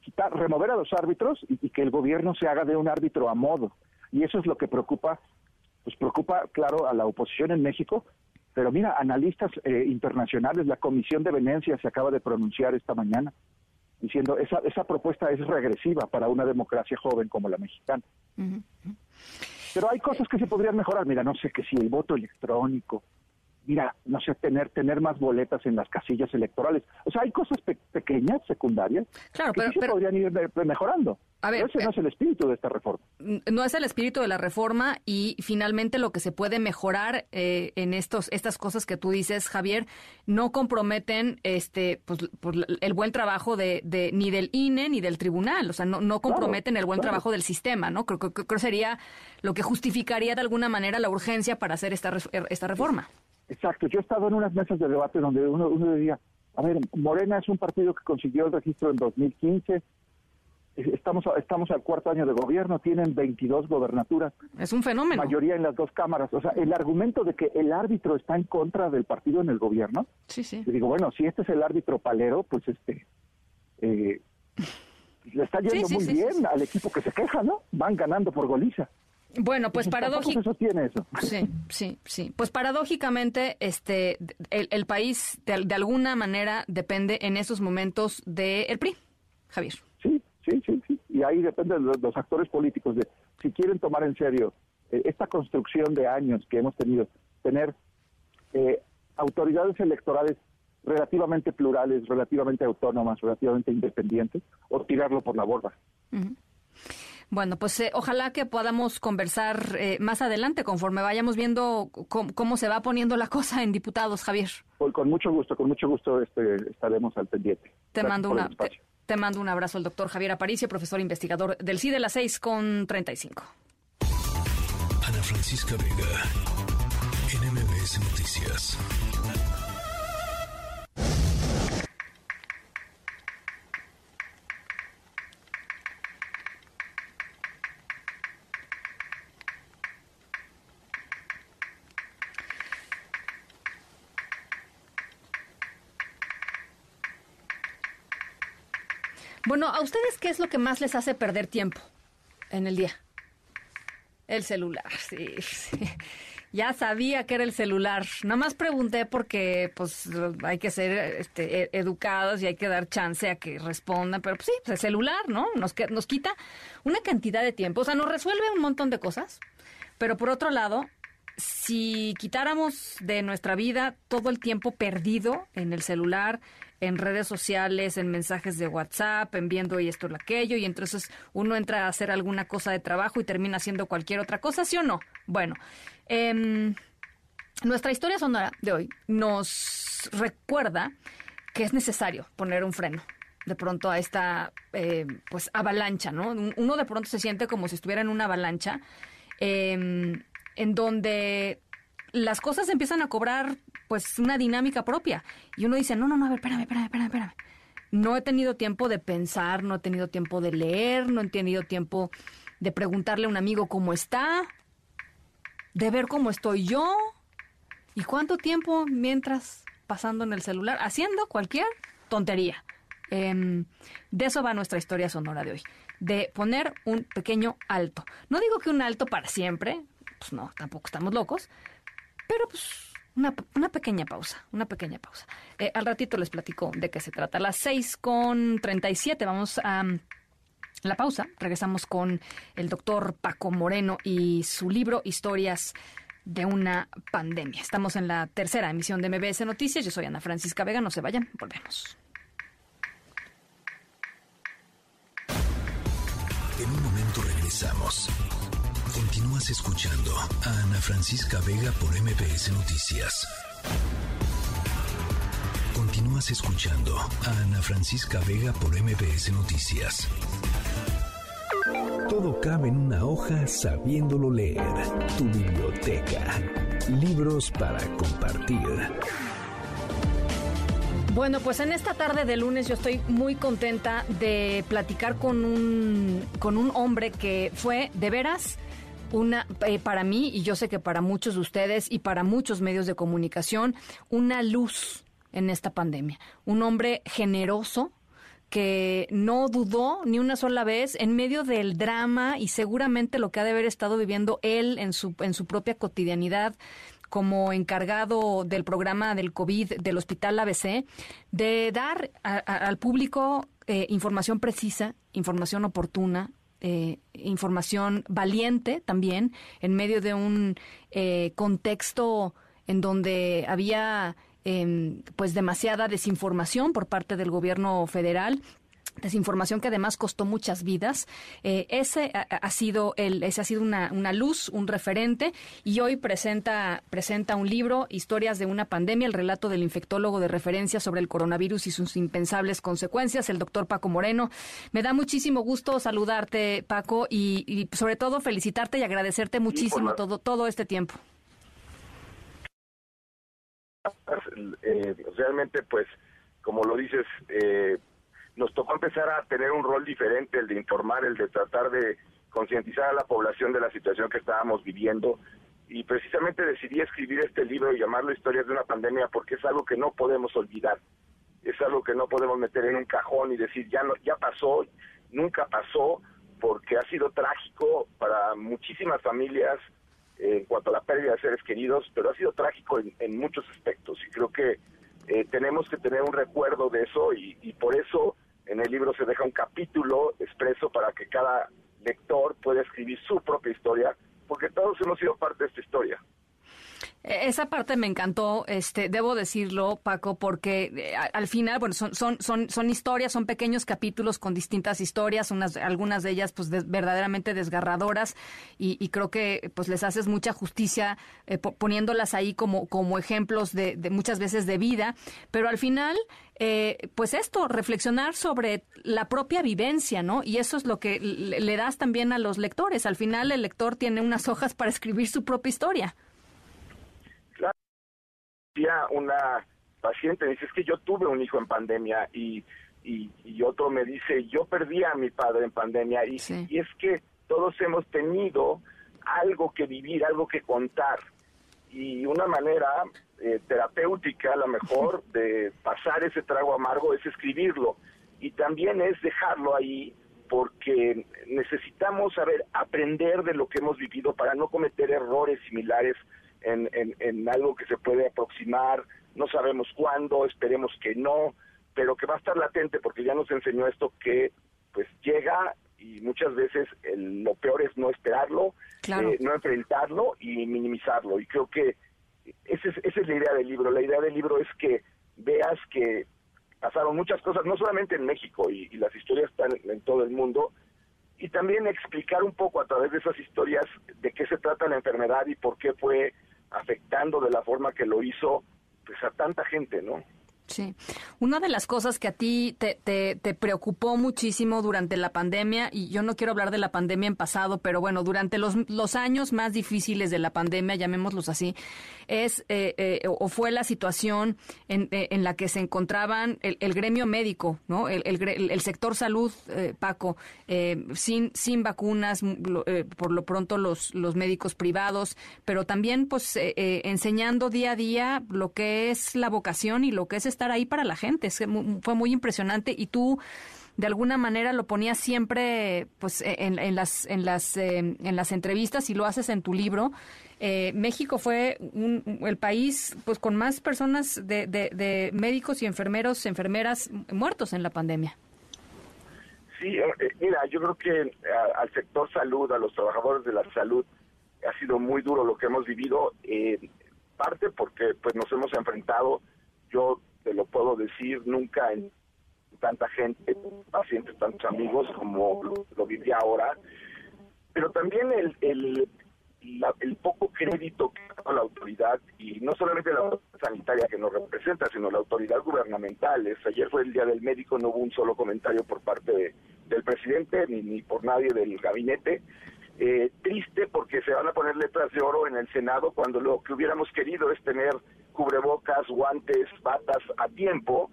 quitar, remover a los árbitros y, que el gobierno se haga de un árbitro a modo. Y eso es lo que preocupa, pues preocupa, claro, a la oposición en México. Pero mira, analistas eh, internacionales, la Comisión de Venecia se acaba de pronunciar esta mañana diciendo esa, esa propuesta es regresiva para una democracia joven como la mexicana. Pero hay cosas que se podrían mejorar. Mira, no sé que si el voto electrónico, mira, no sé, tener tener más boletas en las casillas electorales. O sea, hay cosas pequeñas, secundarias, claro, que pero, se podrían ir mejorando. A ver, ese no es el espíritu de esta reforma. No es el espíritu de la reforma y finalmente lo que se puede mejorar eh, en estos estas cosas que tú dices, Javier, no comprometen este pues, pues el buen trabajo de, de, ni del INE ni del tribunal, o sea, no, no comprometen el buen trabajo del sistema, ¿no? Creo que sería lo que justificaría de alguna manera la urgencia para hacer esta esta reforma. Exacto, yo he estado en unas mesas de debate donde uno, uno decía, A ver, Morena es un partido que consiguió el registro en 2015. Estamos, estamos al cuarto año de gobierno, tienen 22 gobernaturas. Es un fenómeno. Mayoría en las dos cámaras. O sea, el argumento de que el árbitro está en contra del partido en el gobierno. Sí, sí. Y digo, bueno, si este es el árbitro palero, pues este. Eh, le está yendo muy bien al equipo que se queja, ¿no? Van ganando por goliza. Bueno, pues paradójicamente. eso. Sí, sí, sí. Pues paradójicamente, este, el, el país de, de, alguna manera depende en esos momentos del el PRI, Javier. Sí, sí, sí, sí. Y ahí depende de los, los actores políticos de si quieren tomar en serio eh, esta construcción de años que hemos tenido, tener eh, autoridades electorales relativamente plurales, relativamente autónomas, relativamente independientes, o tirarlo por la borda. Uh -huh. Bueno, pues eh, ojalá que podamos conversar eh, más adelante conforme vayamos viendo cómo, cómo, se va poniendo la cosa en diputados, Javier. Con, con mucho gusto, con mucho gusto este, estaremos al pendiente. Te mando una, te, te, mando un abrazo al doctor Javier Aparicio, profesor investigador del CIDE, las 6 con 35. Ana Francisca Vega, NMBS Noticias. Bueno, ¿a ustedes qué es lo que más les hace perder tiempo en el día? El celular, sí, sí. Ya sabía que era el celular. Nada más pregunté porque pues hay que ser este, educados y hay que dar chance a que respondan. Pero pues sí, pues el celular, ¿no? Nos, nos quita una cantidad de tiempo. O sea, nos resuelve un montón de cosas. Pero por otro lado, si quitáramos de nuestra vida todo el tiempo perdido en el celular, en redes sociales, en mensajes de WhatsApp, en viendo y esto y aquello, y entonces uno entra a hacer alguna cosa de trabajo y termina haciendo cualquier otra cosa, ¿sí o no? Bueno, eh, nuestra historia sonora de hoy nos recuerda que es necesario poner un freno de pronto a esta eh, pues avalancha, ¿no? Uno de pronto se siente como si estuviera en una avalancha eh, en donde las cosas empiezan a cobrar pues una dinámica propia. Y uno dice, no, no, no, a ver, espérame, espérame, espérame, espérame. No he tenido tiempo de pensar, no he tenido tiempo de leer, no he tenido tiempo de preguntarle a un amigo cómo está, de ver cómo estoy yo. ¿Y cuánto tiempo mientras pasando en el celular, haciendo cualquier tontería? Eh, de eso va nuestra historia sonora de hoy. De poner un pequeño alto. No digo que un alto para siempre, pues no, tampoco estamos locos, pero pues una, una, pequeña pausa, una pequeña pausa. Eh, al ratito les platico de qué se trata. Las 6 con 37 vamos a um, la pausa. Regresamos con el doctor Paco Moreno y su libro Historias de una pandemia. Estamos en la tercera emisión de MBS Noticias. Yo soy Ana Francisca Vega. No se vayan, volvemos. En un momento regresamos. Continúas escuchando a Ana Francisca Vega por MBS Noticias. Continúas escuchando a Ana Francisca Vega por MBS Noticias. Todo cabe en una hoja sabiéndolo leer. Tu biblioteca. Libros para compartir. Bueno, pues en esta tarde de lunes yo estoy muy contenta de platicar con un, con un hombre que fue de veras una eh, para mí y yo sé que para muchos de ustedes y para muchos medios de comunicación una luz en esta pandemia. Un hombre generoso que no dudó ni una sola vez en medio del drama y seguramente lo que ha de haber estado viviendo él en su en su propia cotidianidad como encargado del programa del COVID del Hospital ABC, de dar a, al público eh, información precisa, información oportuna, eh, información valiente también en medio de un eh, contexto en donde había eh, pues demasiada desinformación por parte del gobierno federal desinformación que además costó muchas vidas. Eh, ese ha, ha, sido el, ese ha sido una, una, luz, un referente, y hoy presenta, presenta un libro, Historias de una pandemia, el relato del infectólogo de referencia sobre el coronavirus y sus impensables consecuencias, el doctor Paco Moreno. Me da muchísimo gusto saludarte, Paco, y, y sobre todo felicitarte y agradecerte muchísimo sí, todo, todo este tiempo. Eh, realmente, pues, como lo dices, eh, nos tocó empezar a tener un rol diferente, el de informar, el de tratar de concientizar a la población de la situación que estábamos viviendo. Y precisamente decidí escribir este libro y llamarlo Historias de una pandemia porque es algo que no podemos olvidar. Es algo que no podemos meter en un cajón y decir ya no, ya pasó, nunca pasó, porque ha sido trágico para muchísimas familias eh, en cuanto a la pérdida de seres queridos, pero ha sido trágico en, muchos aspectos y creo que eh, tenemos que tener un recuerdo de eso y, y por eso en el libro se deja un capítulo expreso para que cada lector pueda escribir su propia historia, porque todos hemos sido parte de esta historia. E-, esa parte me encantó, este, debo decirlo, Paco, porque eh, al final, bueno, son, son, son, son historias, son pequeños capítulos con distintas historias, unas, algunas de ellas, pues, verdaderamente desgarradoras, y, creo que, pues, les haces mucha justicia eh, poniéndolas ahí como, como ejemplos de, muchas veces de vida, pero al final, eh, pues esto, reflexionar sobre la propia vivencia, ¿no? Y eso es lo que le das también a los lectores. Al final, el lector tiene unas hojas para escribir su propia historia una paciente, me dice, es que yo tuve un hijo en pandemia y, y, otro me dice, yo perdí a mi padre en pandemia y, y es que todos hemos tenido algo que vivir, algo que contar y una manera eh, terapéutica a lo mejor de pasar ese trago amargo es escribirlo y también es dejarlo ahí porque necesitamos saber aprender de lo que hemos vivido para no cometer errores similares en, en, algo que se puede aproximar, no sabemos cuándo, esperemos que no, pero que va a estar latente porque ya nos enseñó esto que pues llega y muchas veces lo peor es no esperarlo, eh, no enfrentarlo y minimizarlo. Y creo que esa es, esa es la idea del libro. La idea del libro es que veas que pasaron muchas cosas, no solamente en México, y, y las historias están en todo el mundo, y también explicar un poco a través de esas historias de qué se trata la enfermedad y por qué fue afectando de la forma que lo hizo pues a tanta gente, ¿no? Sí. Una de las cosas que a ti te, te, preocupó muchísimo durante la pandemia, y yo no quiero hablar de la pandemia en pasado, pero bueno, durante los, los años más difíciles de la pandemia, llamémoslos así, es eh, eh, o fue la situación en, eh, en, la que se encontraban el, gremio médico, ¿no? El, el, sector salud, Paco, sin, sin vacunas, por lo pronto los, los médicos privados, pero también pues enseñando día a día lo que es la vocación y lo que es estar ahí para la gente. fue muy impresionante y tú de alguna manera lo ponías siempre pues e, en, las en las eh, en las entrevistas y lo haces en tu libro. Eh, México fue el país pues con más personas de, de, médicos y enfermeros enfermeras muertos en la pandemia. Sí eh, mira yo creo que al sector salud a los trabajadores de la salud ha sido muy duro lo que hemos vivido parte porque pues nos hemos enfrentado. Yo te lo puedo decir, nunca en tanta gente, pacientes, tantos amigos como lo, viví ahora, pero también el, el, poco crédito que da la autoridad, y no solamente la autoridad sanitaria que nos representa, sino la autoridad gubernamental. ayer fue el Día del Médico, no hubo un solo comentario por parte del presidente ni, ni por nadie del gabinete. Eh, triste porque se van a poner letras de oro en el Senado cuando lo que hubiéramos querido es tener cubrebocas, guantes, batas a tiempo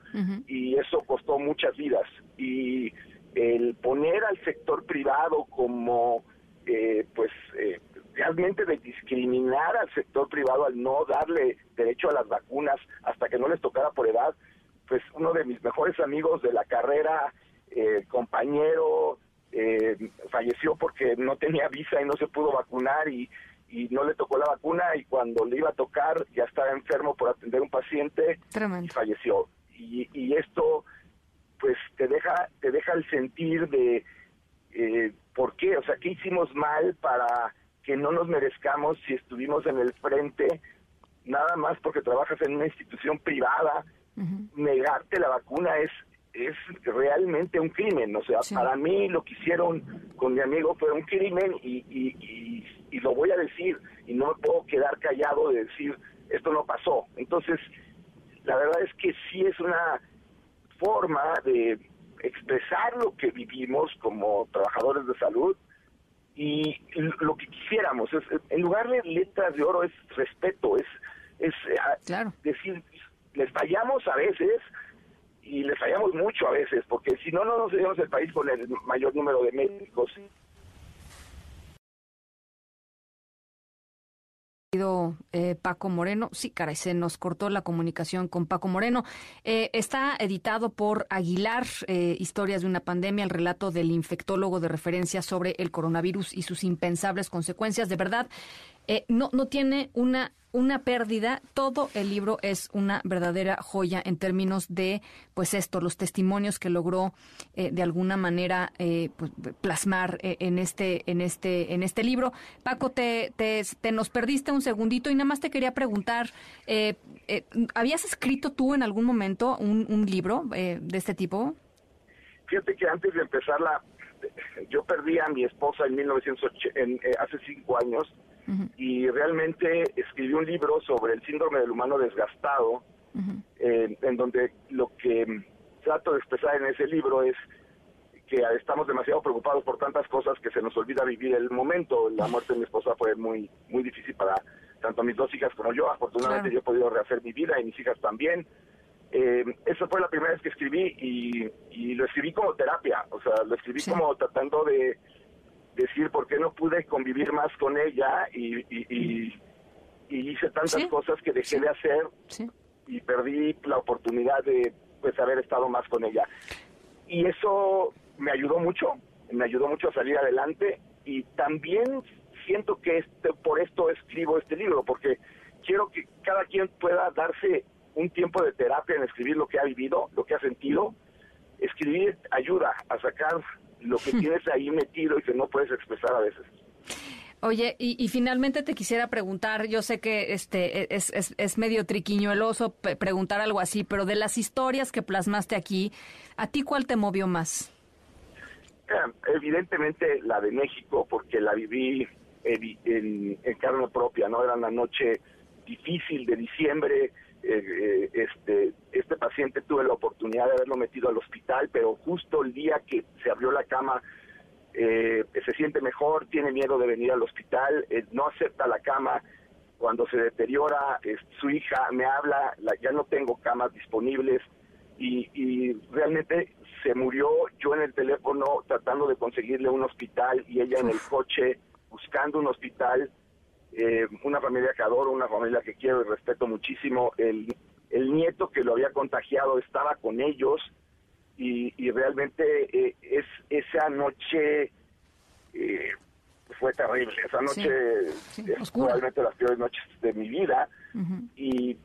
y eso costó muchas vidas. Y el poner al sector privado como, eh, pues, eh, realmente de discriminar al sector privado al no darle derecho a las vacunas hasta que no les tocara por edad, pues uno de mis mejores amigos de la carrera, eh, compañero, falleció porque no tenía visa y no se pudo vacunar y y no le tocó la vacuna y cuando le iba a tocar ya estaba enfermo por atender un paciente y falleció. Y, y, esto pues te deja te deja el sentir de eh, por qué, o sea, qué hicimos mal para que no nos merezcamos si estuvimos en el frente nada más porque trabajas en una institución privada, negarte la vacuna es es realmente un crimen. O sea, para mí lo que hicieron con mi amigo fue un crimen y, y, y, lo voy a decir y no me puedo quedar callado de decir esto no pasó. Entonces, la verdad es que sí es una forma de expresar lo que vivimos como trabajadores de salud y lo que quisiéramos es en lugar de letras de oro es respeto es es eh, decir les fallamos a veces y les fallamos mucho a veces, porque si no, no nos seríamos el país con el mayor número de médicos. Eh, Paco Moreno. Sí, caray, se nos cortó la comunicación con Paco Moreno. Eh, está editado por Aguilar, eh, Historias de una pandemia, el relato del infectólogo de referencia sobre el coronavirus y sus impensables consecuencias. De verdad, eh, no, no tiene una, una pérdida. Todo el libro es una verdadera joya en términos de, pues esto, los testimonios que logró eh, de alguna manera eh, pues, plasmar en este, en este, en este libro. Paco, te, te, te, nos perdiste un segundito y nada más te quería preguntar, ¿habías escrito tú en algún momento un, un libro de este tipo? Fíjate que antes de empezarla, yo perdí a mi esposa en 1980, en, hace cinco años y realmente escribí un libro sobre el síndrome del humano desgastado, eh, en donde lo que trato de expresar en ese libro es que estamos demasiado preocupados por tantas cosas que se nos olvida vivir el momento. La muerte de mi esposa fue muy muy difícil para tanto mis dos hijas como yo. Afortunadamente yo he podido rehacer mi vida y mis hijas también. Eh, esa fue la primera vez que escribí y, y, lo escribí como terapia, o sea, lo escribí como tratando de decir por qué no pude convivir más con ella y, y, hice tantas cosas que dejé de hacer y perdí la oportunidad de pues haber estado más con ella. Y eso me ayudó mucho, me ayudó mucho a salir adelante y también siento que este, por esto escribo este libro, porque quiero que cada quien pueda darse un tiempo de terapia en escribir lo que ha vivido, lo que ha sentido. Escribir ayuda a sacar lo que tienes ahí metido y que no puedes expresar a veces. Oye, y, finalmente te quisiera preguntar, yo sé que este es, es, es medio triquiñueloso preguntar algo así, pero de las historias que plasmaste aquí, ¿a ti cuál te movió más? evidentemente la de México, porque la viví en, en, carne propia, ¿no? Era una noche difícil de diciembre, eh, eh, este, este paciente tuve la oportunidad de haberlo metido al hospital, pero justo el día que se abrió la cama eh, se siente mejor, tiene miedo de venir al hospital, no acepta la cama, cuando se deteriora su hija me habla, ya no tengo camas disponibles y, realmente se murió yo en el teléfono tratando de conseguirle un hospital y ella en el coche buscando un hospital eh, una familia que adoro, una familia que quiero y respeto muchísimo. El, el nieto que lo había contagiado estaba con ellos y, y realmente eh, es esa noche eh, fue terrible. Esa noche es probablemente las peores noches de mi vida. y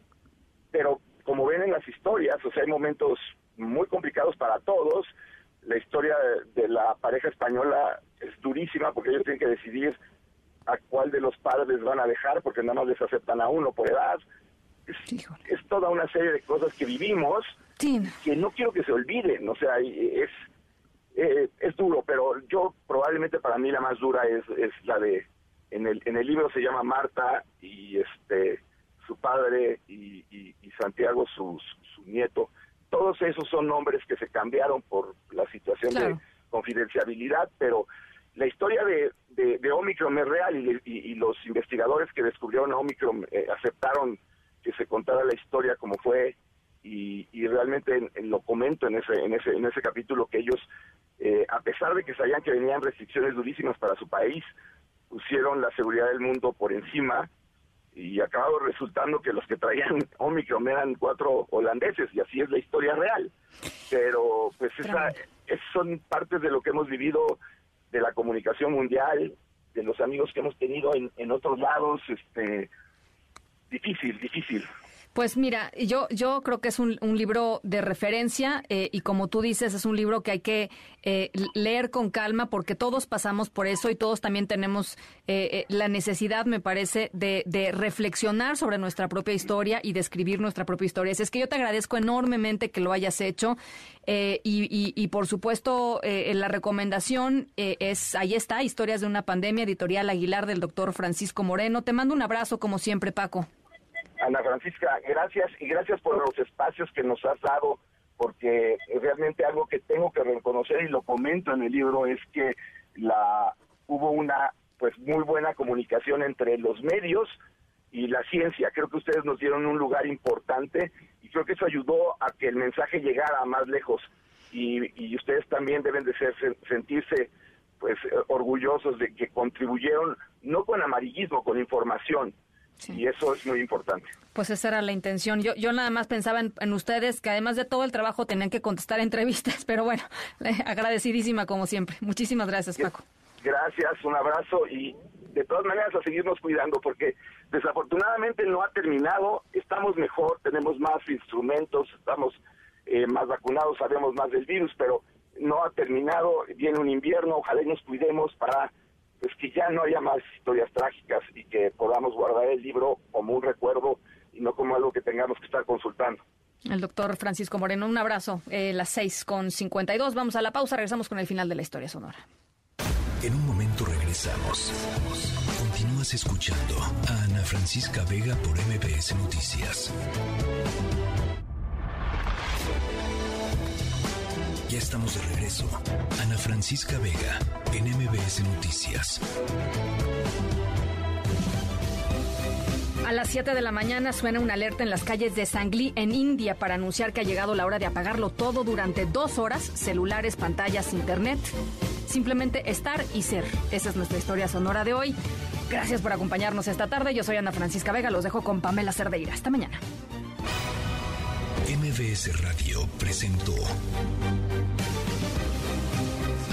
Pero como ven en las historias, o sea, hay momentos muy complicados para todos. La historia de la pareja española es durísima porque ellos tienen que decidir a cuál de los padres van a dejar porque nada más les aceptan a uno por edad. Es, toda una serie de cosas que vivimos que no quiero que se olviden, o sea, es eh, es duro, pero yo probablemente para mí la más dura es, es la de en el en el libro se llama Marta y este su padre y, Santiago su, su, nieto. Todos esos son nombres que se cambiaron por la situación de confidencialidad, pero la historia de, de, Omicron es real y, los investigadores que descubrieron a Omicron eh, aceptaron que se contara la historia como fue y, realmente lo comento en ese, en ese, en ese capítulo que ellos, eh, a pesar de que sabían que venían restricciones durísimas para su país, pusieron la seguridad del mundo por encima y acabado resultando que los que traían Omicron eran cuatro holandeses y así es la historia real. Pero pues esa, son partes de lo que hemos vivido de la comunicación mundial, de los amigos que hemos tenido en, en otros lados, este, difícil, difícil. Pues mira, yo, yo creo que es un, libro de referencia eh, y como tú dices, es un libro que hay que eh, leer con calma porque todos pasamos por eso y todos también tenemos eh, la necesidad, me parece, de, de, reflexionar sobre nuestra propia historia y de escribir nuestra propia historia. Es que yo te agradezco enormemente que lo hayas hecho y, y, y, por supuesto la recomendación es, ahí está, Historias de una pandemia, editorial Aguilar del doctor Francisco Moreno. Te mando un abrazo como siempre, Paco. Ana Francisca, gracias y gracias por los espacios que nos has dado, porque realmente algo que tengo que reconocer y lo comento en el libro es que la hubo una pues muy buena comunicación entre los medios y la ciencia. Creo que ustedes nos dieron un lugar importante y creo que eso ayudó a que el mensaje llegara más lejos y, ustedes también deben de ser, sentirse pues orgullosos de que contribuyeron no con amarillismo, con información. Y eso es muy importante. Pues esa era la intención. Yo, yo nada más pensaba en, ustedes, que además de todo el trabajo tenían que contestar entrevistas, pero bueno, agradecidísima como siempre. Muchísimas gracias, Paco. Gracias, un abrazo y de todas maneras a seguirnos cuidando porque desafortunadamente no ha terminado, estamos mejor, tenemos más instrumentos, estamos eh, más vacunados, sabemos más del virus, pero no ha terminado, viene un invierno, ojalá y nos cuidemos para pues que ya no haya más historias trágicas y que podamos guardar el libro como un recuerdo y no como algo que tengamos que estar consultando. El doctor Francisco Moreno, un abrazo. Eh, las seis con cincuenta y dos. Vamos a la pausa. Regresamos con el final de la historia sonora. En un momento regresamos. Continúas escuchando a Ana Francisca Vega por MBS Noticias. Ya estamos de regreso. Ana Francisca Vega en MBS Noticias. A las 7 de la mañana suena una alerta en las calles de Sangli, en India, para anunciar que ha llegado la hora de apagarlo todo durante dos horas, celulares, pantallas, internet. Simplemente estar y ser. Esa es nuestra historia sonora de hoy. Gracias por acompañarnos esta tarde. Yo soy Ana Francisca Vega. Los dejo con Pamela Cerdeira. Hasta mañana. MBS Radio presentó